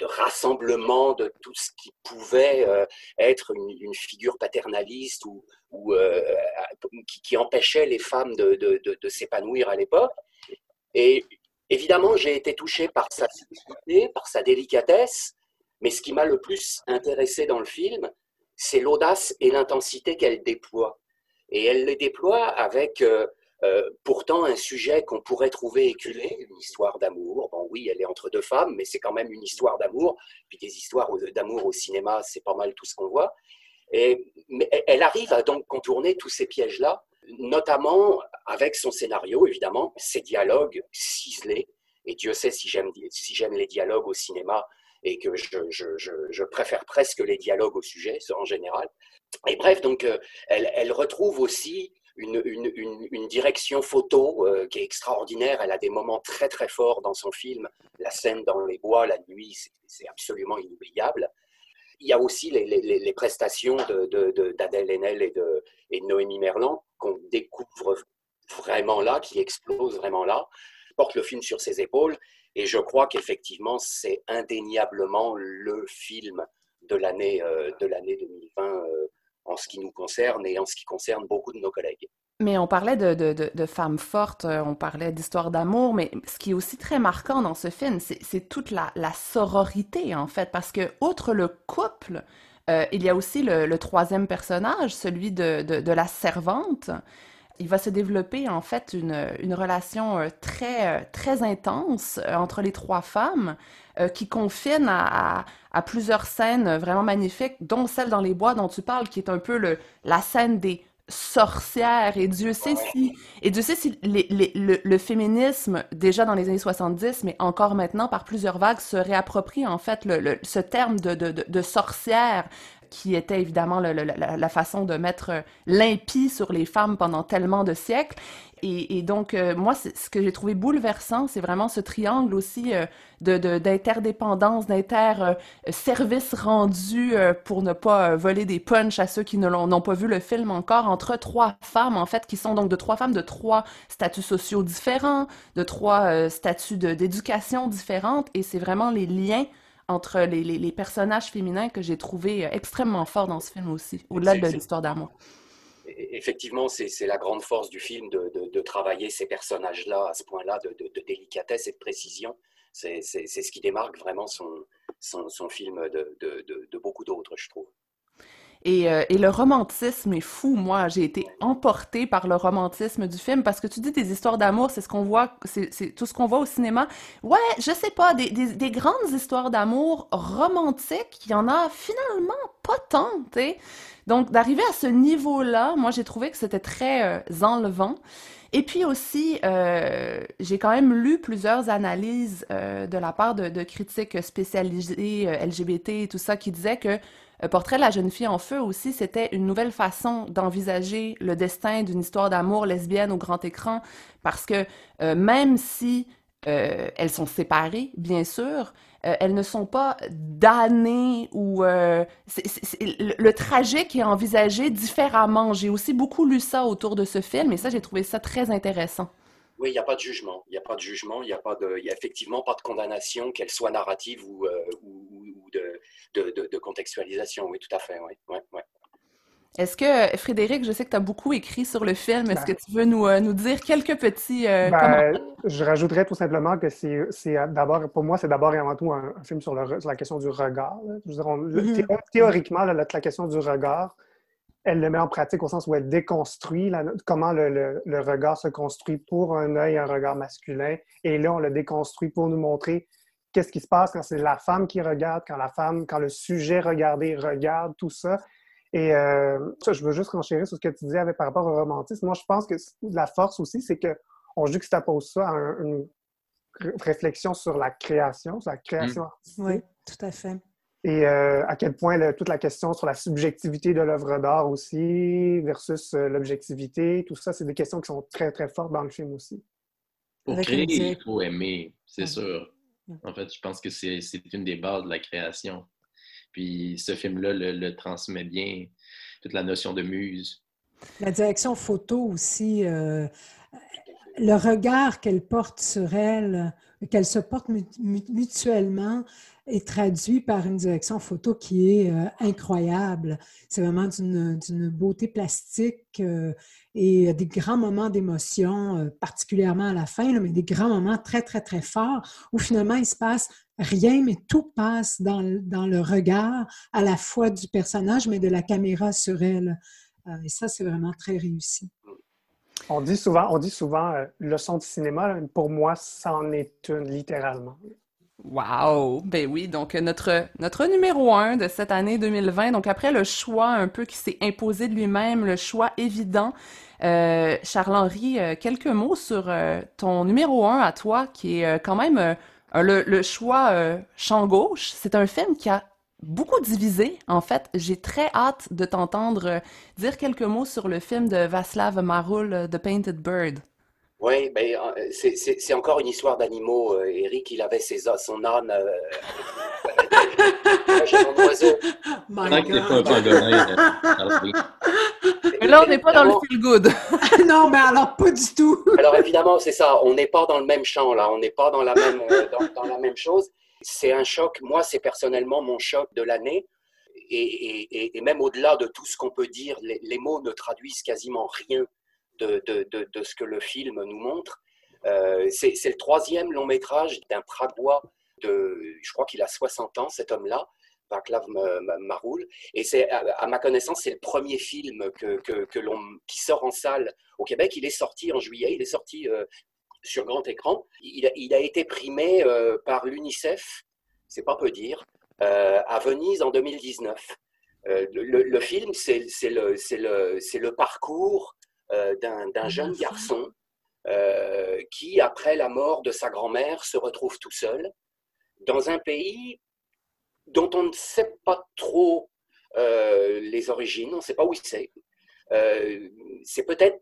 rassemblement de tout ce qui pouvait euh, être une, figure paternaliste ou, ou euh, qui, empêchait les femmes de, s'épanouir à l'époque. Et évidemment, j'ai été touché par sa simplicité, par sa délicatesse, mais ce qui m'a le plus intéressé dans le film, c'est l'audace et l'intensité qu'elle déploie. Et elle les déploie avec euh, pourtant, un sujet qu'on pourrait trouver éculé, une histoire d'amour. Bon, oui, elle est entre deux femmes, mais c'est quand même une histoire d'amour. Puis des histoires d'amour au cinéma, c'est pas mal tout ce qu'on voit. Et, mais elle arrive à donc contourner tous ces pièges-là, notamment avec son scénario, évidemment, ses dialogues ciselés. Et Dieu sait si j'aime si les dialogues au cinéma et que je, je, je, préfère presque les dialogues au sujet en général. Et bref, donc, euh, elle, elle retrouve aussi une, direction photo euh, qui est extraordinaire. Elle a des moments très très forts dans son film. La scène dans les bois, la nuit, c'est absolument inoubliable. Il y a aussi les, prestations d'Adèle Haenel et de, et Noémie Merlan qu'on découvre vraiment là, qui explosent vraiment là, porte le film sur ses épaules. Et je crois qu'effectivement, c'est indéniablement le film de l'année euh, de l'année 2020 en ce qui nous concerne et en ce qui concerne beaucoup de nos collègues. Mais on parlait de, femmes fortes, euh, on parlait d'histoire d'amour, mais ce qui est aussi très marquant dans ce film, c'est toute la, la, sororité, en fait, parce que, outre le couple, euh, il y a aussi le, troisième personnage, celui de, de, la servante. Il va se développer, en fait, une, une relation euh, très, très intense entre les trois femmes. Euh, qui confine à, plusieurs scènes vraiment magnifiques, dont celle dans les bois dont tu parles, qui est un peu le, la scène des sorcières. Et Dieu sait si, et Dieu sait si le, féminisme, déjà dans les années 70, mais encore maintenant par plusieurs vagues, se réapproprie en fait ce terme de sorcière qui était évidemment la, façon de mettre l'impie sur les femmes pendant tellement de siècles. Et, donc, euh, moi, ce que j'ai trouvé bouleversant, c'est vraiment ce triangle aussi euh, d'interdépendance, d'inter-service euh, rendu pour ne pas voler des punchs à ceux qui n'ont pas vu le film encore, entre trois femmes, en fait, qui sont donc de trois femmes de trois statuts sociaux différents, de trois statuts d'éducation différentes, et c'est vraiment les liens entre les, les, les personnages féminins que j'ai trouvé extrêmement forts dans ce film aussi, au-delà de l'histoire d'amour. effectivement, c'est la grande force du film de, travailler ces personnages-là à ce point-là de, délicatesse et de précision. C'est ce qui démarque vraiment son, son, film de, beaucoup d'autres, je trouve. Euh, et, le romantisme est fou. Moi, j'ai été emportée par le romantisme du film parce que tu dis des histoires d'amour, c'est ce qu'on voit, c'est tout ce qu'on voit au cinéma. Ouais, je sais pas, des, des, grandes histoires d'amour romantiques, il y en a finalement pas tant, tu Donc, d'arriver à ce niveau-là, moi, j'ai trouvé que c'était très euh, enlevant. Et puis aussi, euh, j'ai quand même lu plusieurs analyses de la part de, de critiques spécialisées LGBT et tout ça qui disaient que euh, Portrait de la jeune fille en feu aussi, c'était une nouvelle façon d'envisager le destin d'une histoire d'amour lesbienne au grand écran, parce que euh, même si euh, elles sont séparées, bien sûr, elles ne sont pas damnées ou le, tragique est envisagé différemment. J'ai aussi beaucoup lu ça autour de ce film et ça, j'ai trouvé ça très intéressant. Oui, il n'y a pas de jugement. Il n'y a pas de jugement. Il n'y a pas de, y a effectivement pas de condamnation, qu'elle soit narrative ou de, de, contextualisation. Oui, tout à fait. Oui, Est-ce que, Frédéric, je sais que tu as beaucoup écrit sur le film. Est-ce ben. que tu veux nous, euh, nous dire quelques petits euh, ben, Je rajouterais tout simplement que c'est d'abord, pour moi, c'est d'abord et avant tout un, film sur, la question du regard. Théoriquement, la, question du regard, elle le met en pratique au sens où elle déconstruit comment le, le, regard se construit pour un œil, un regard masculin. Et là, on le déconstruit pour nous montrer qu'est-ce qui se passe quand c'est la femme qui regarde, quand la femme, quand le sujet regardé regarde, tout ça. Et euh, ça, je veux juste renchérir sur ce que tu disais avec, par rapport au romantisme. Moi, je pense que la force aussi, c'est qu'on juxtapose ça à une réflexion sur la création, sur la création mmh. artistique. Oui, tout à fait. Et euh, à quel point toute la question sur la subjectivité de l'œuvre d'art aussi versus euh, l'objectivité, tout ça, c'est des questions qui sont très, très fortes dans le film aussi. Pour créer, il faut aimer, c'est sûr. En fait, je pense que c'est une des bases de la création. Puis ce film-là le, transmet bien, toute la notion de muse. La direction photo aussi, euh, le regard qu'elle porte sur elle, qu'elle se porte mutuellement, est traduit par une direction photo qui est euh, incroyable. C'est vraiment d'une beauté plastique euh, et des grands moments d'émotion, euh, particulièrement à la fin, mais des grands moments très, très, très forts où finalement il se passe rien, mais tout passe dans, dans le regard à la fois du personnage, mais de la caméra sur elle. et ça, c'est vraiment très réussi. On dit souvent, leçon de cinéma. Pour moi, c'en est une, littéralement. Wow! Ben oui, donc notre, notre numéro un de cette année 2020, donc après le choix un peu qui s'est imposé de lui-même, le choix évident, euh, Charles-Henri, euh, quelques mots sur euh, ton numéro un à toi, qui est quand même le, le, choix champ gauche. C'est un film qui a beaucoup divisé, en fait. J'ai très hâte de t'entendre dire quelques mots sur le film de Václav Maroul, The Painted Bird. Oui, ben, euh, c'est encore une histoire d'animaux. Euh, Eric, il avait ses, son âne. Euh, j'ai mon oiseau. Mais là, on n'est pas dans le feel good. non, mais alors pas du tout. alors évidemment, c'est ça. On n'est pas dans le même champ là. On n'est pas dans la même dans, la même chose. C'est un choc. Moi, c'est personnellement mon choc de l'année. Et, même au-delà de tout ce qu'on peut dire, les, mots ne traduisent quasiment rien de, ce que le film nous montre. Euh, c'est le troisième long métrage d'un Pragois de, je crois qu'il a 60 ans, cet homme-là, Vaclav Maroul. Et c'est, à, ma connaissance, c'est le premier film que, qui sort en salle au Québec. Il est sorti en juillet, il est sorti euh, sur grand écran. Il, il a été primé euh, par l'UNICEF, c'est pas peu dire, à Venise en 2019. Le, le, film, c'est, le, le, le, parcours euh, d'un jeune garçon euh, qui, après la mort de sa grand-mère, se retrouve tout seul dans un pays dont on ne sait pas trop euh, les origines, on ne sait pas où c'est. c'est peut-être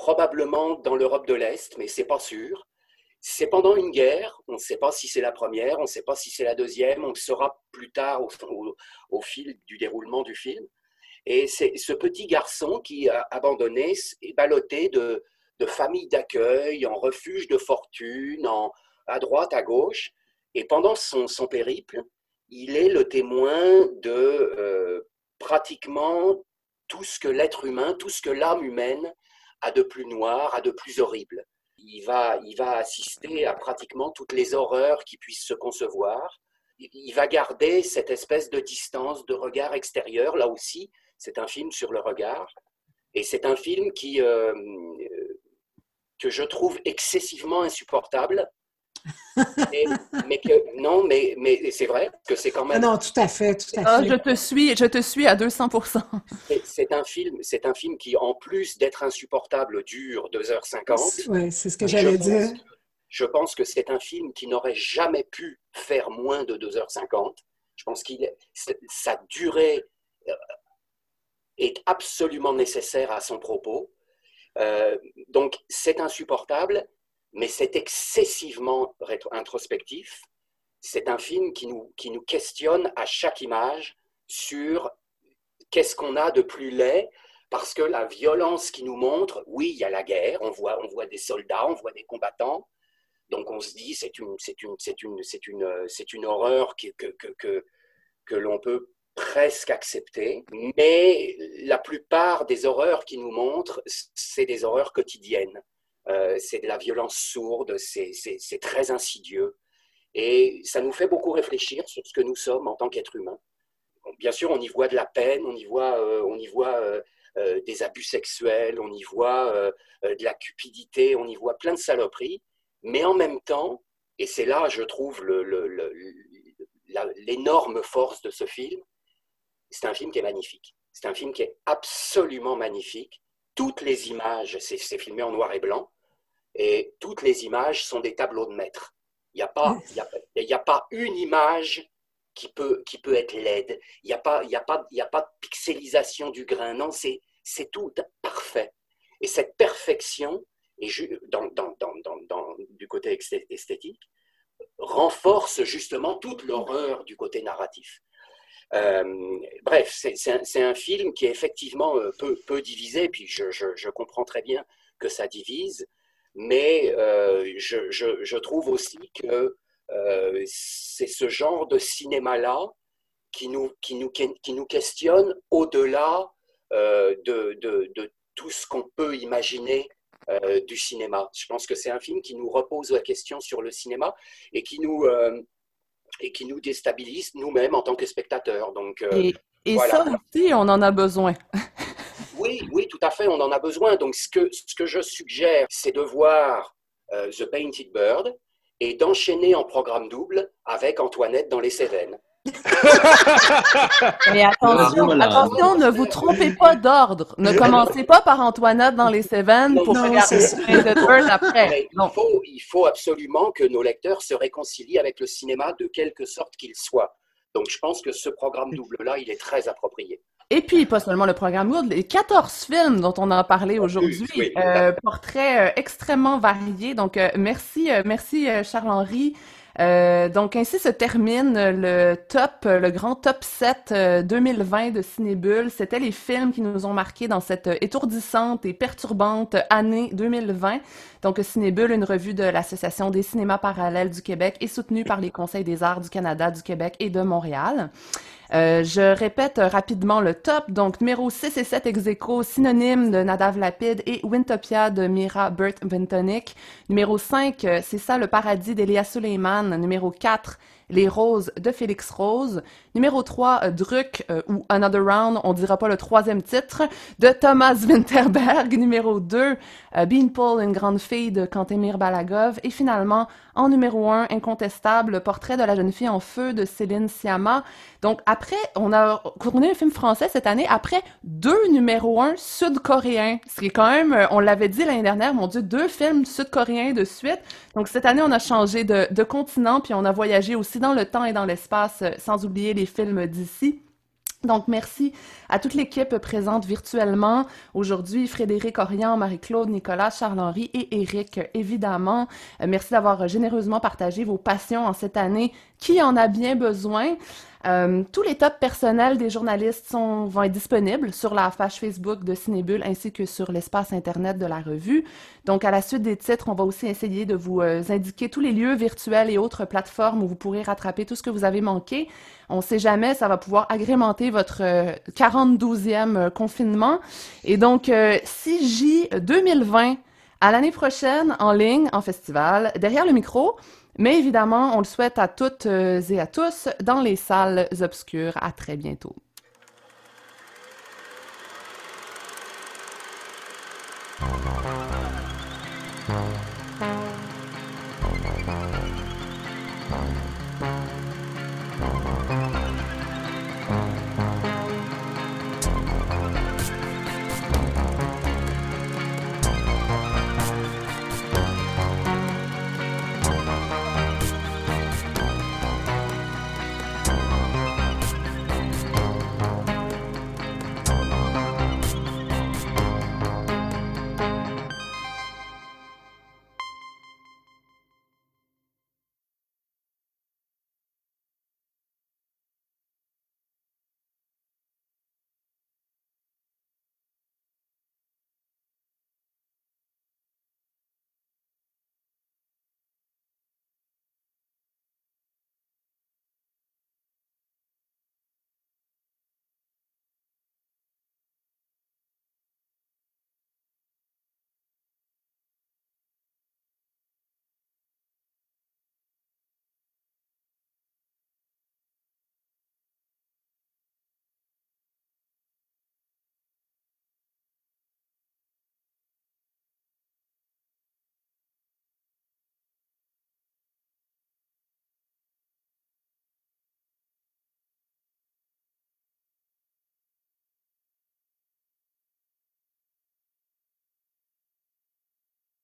probablement dans l'Europe de l'Est, mais c'est pas sûr. C'est pendant une guerre, on ne sait pas si c'est la première, on ne sait pas si c'est la deuxième, on le saura plus tard au, fil du déroulement du film. Et c'est ce petit garçon qui, a abandonné, est ballotté de, familles d'accueil, en refuge de fortune, en, à droite, à gauche. Et pendant son, son périple, il est le témoin de euh, pratiquement tout ce que l'être humain, tout ce que l'âme humaine a de plus noir, a de plus horrible. Il va, il va assister à pratiquement toutes les horreurs qui puissent se concevoir. Il va garder cette espèce de distance, de regard extérieur. Là aussi, c'est un film sur le regard. Et c'est un film qui, euh, que je trouve excessivement insupportable. Mais que, non, mais, mais c'est vrai que c'est quand même. Ah non, tout à fait, tout à Ah, fait. je te suis, je te suis à 200%. c'est- C'est un film, c'est un film qui, en plus d'être insupportable, dure 2h50. Oui, c'est ce que j'allais dire. que- Je pense que c'est un film qui n'aurait jamais pu faire moins de 2h50. Je pense qu'il est- sa durée euh, est absolument nécessaire à son propos. Euh, donc, c'est insupportable, mais c'est excessivement introspectif. C'est un film qui nous, qui nous questionne à chaque image sur qu'est-ce qu'on a de plus laid, parce que la violence qui nous montre, oui, il y a la guerre, on voit, on voit des soldats, on voit des combattants, donc on se dit c'est une, c'est une, c'est une, c'est une, c'est une horreur que, que, que, que l'on peut presque accepter, mais la plupart des horreurs qui nous montrent, c'est des horreurs quotidiennes. Euh, c'est de la violence sourde, c'est très insidieux. Et ça nous fait beaucoup réfléchir sur ce que nous sommes en tant qu'êtres humains. Bien sûr, on y voit de la peine, on y voit, euh, euh, des abus sexuels, on y voit de la cupidité, on y voit plein de saloperies, mais en même temps, et c'est là, je trouve, l'énorme force de ce film, c'est un film qui est magnifique. C'est un film qui est absolument magnifique. Toutes les images, c'est filmé en noir et blanc, et toutes les images sont des tableaux de maître. Il n'y a, pas- il y a, il y a pas une image qui peut, qui peut être laide. Il n'y a, pas- il y a, pas- il y a pas de pixelisation du grain. Non, c'est c'est tout parfait. Et cette perfection, et dans, dans- dans- du côté esthétique, renforce justement toute l'horreur du côté narratif. Euh, bref, c'est- un, film qui est effectivement euh, peu, divisé, puis je, comprends très bien que ça divise, mais euh, je, trouve aussi que c'est ce genre de cinéma-là qui nous, qui, nous, qui nous questionne au-delà de, de- tout ce qu'on peut imaginer du cinéma. Je pense que c'est un film qui nous repose la question sur le cinéma et qui nous, et qui nous déstabilise nous-mêmes en tant que spectateurs. Donc, euh, Et, et voilà. ça aussi, on en a besoin. oui, oui, tout à fait, on en a besoin. Donc, ce que, ce que je suggère, c'est de voir euh, The Painted Bird et d'enchaîner en programme double avec Antoinette dans les Cévennes. Mais attention, Voilà. attention, ne vous trompez pas d'ordre. Ne commencez pas par Antoinette dans les Cévennes pour Non, regarder Bird après. Il, faut, il faut absolument que nos lecteurs se réconcilient avec le cinéma de quelque sorte qu'il soit. Donc, je pense que ce programme double-là, il est très approprié. Et puis, pas seulement le programme Wood, les 14 films dont on a parlé aujourd'hui, oui. euh, portraits euh, extrêmement variés. Donc, euh, merci, euh, merci euh, Charles-Henri. Euh, donc, ainsi se termine le top, euh, le grand top 7 euh, 2020 de Cinébule. C'était les films qui nous ont marqués dans cette euh, étourdissante et perturbante année 2020. Donc, Cinébule, une revue de l'Association des cinémas parallèles du Québec est soutenue par les Conseils des arts du Canada, du Québec et de Montréal. Euh, je répète rapidement le top. Donc, numéro 6 et 7 ex synonyme de Nadav Lapide et Wintopia de Mira Burt Bentonic. Numéro 5, euh, C'est ça le paradis d'Elia Suleiman. Numéro 4, Les Roses de Félix Rose. Numéro 3, euh, Druck euh, ou Another Round, on dira pas le troisième titre, de Thomas Winterberg. Numéro 2, euh, Beanpole, une grande fille de Kantemir Balagov. Et finalement, en numéro 1, incontestable, le portrait de la jeune fille en feu de Céline Sciamma. Donc après, on a tourné un film français cette année, après deux numéros 1 sud-coréens, ce qui est quand même, euh, on l'avait dit l'année dernière, mon Dieu, deux films sud-coréens de suite. Donc cette année, on a changé de, continent, puis on a voyagé aussi dans le temps et dans l'espace, sans oublier les films d'ici. Donc, merci à toute l'équipe présente virtuellement. Aujourd'hui, Frédéric Orion, Marie-Claude, Nicolas, Charles-Henri et Éric, évidemment. Euh, merci d'avoir généreusement partagé vos passions en cette année qui en a bien besoin? Euh, tous les tops personnels des journalistes sont, vont être disponibles sur la page Facebook de Cinébule ainsi que sur l'espace Internet de la revue. Donc, à la suite des titres, on va aussi essayer de vous euh, indiquer tous les lieux virtuels et autres plateformes où vous pourrez rattraper tout ce que vous avez manqué. On ne sait jamais, ça va pouvoir agrémenter votre 42e euh, confinement. Et donc, 6J 2020 à l'année prochaine en ligne, en festival, derrière le micro. Mais évidemment, on le souhaite à toutes euh, et à tous dans les salles obscures. À très bientôt.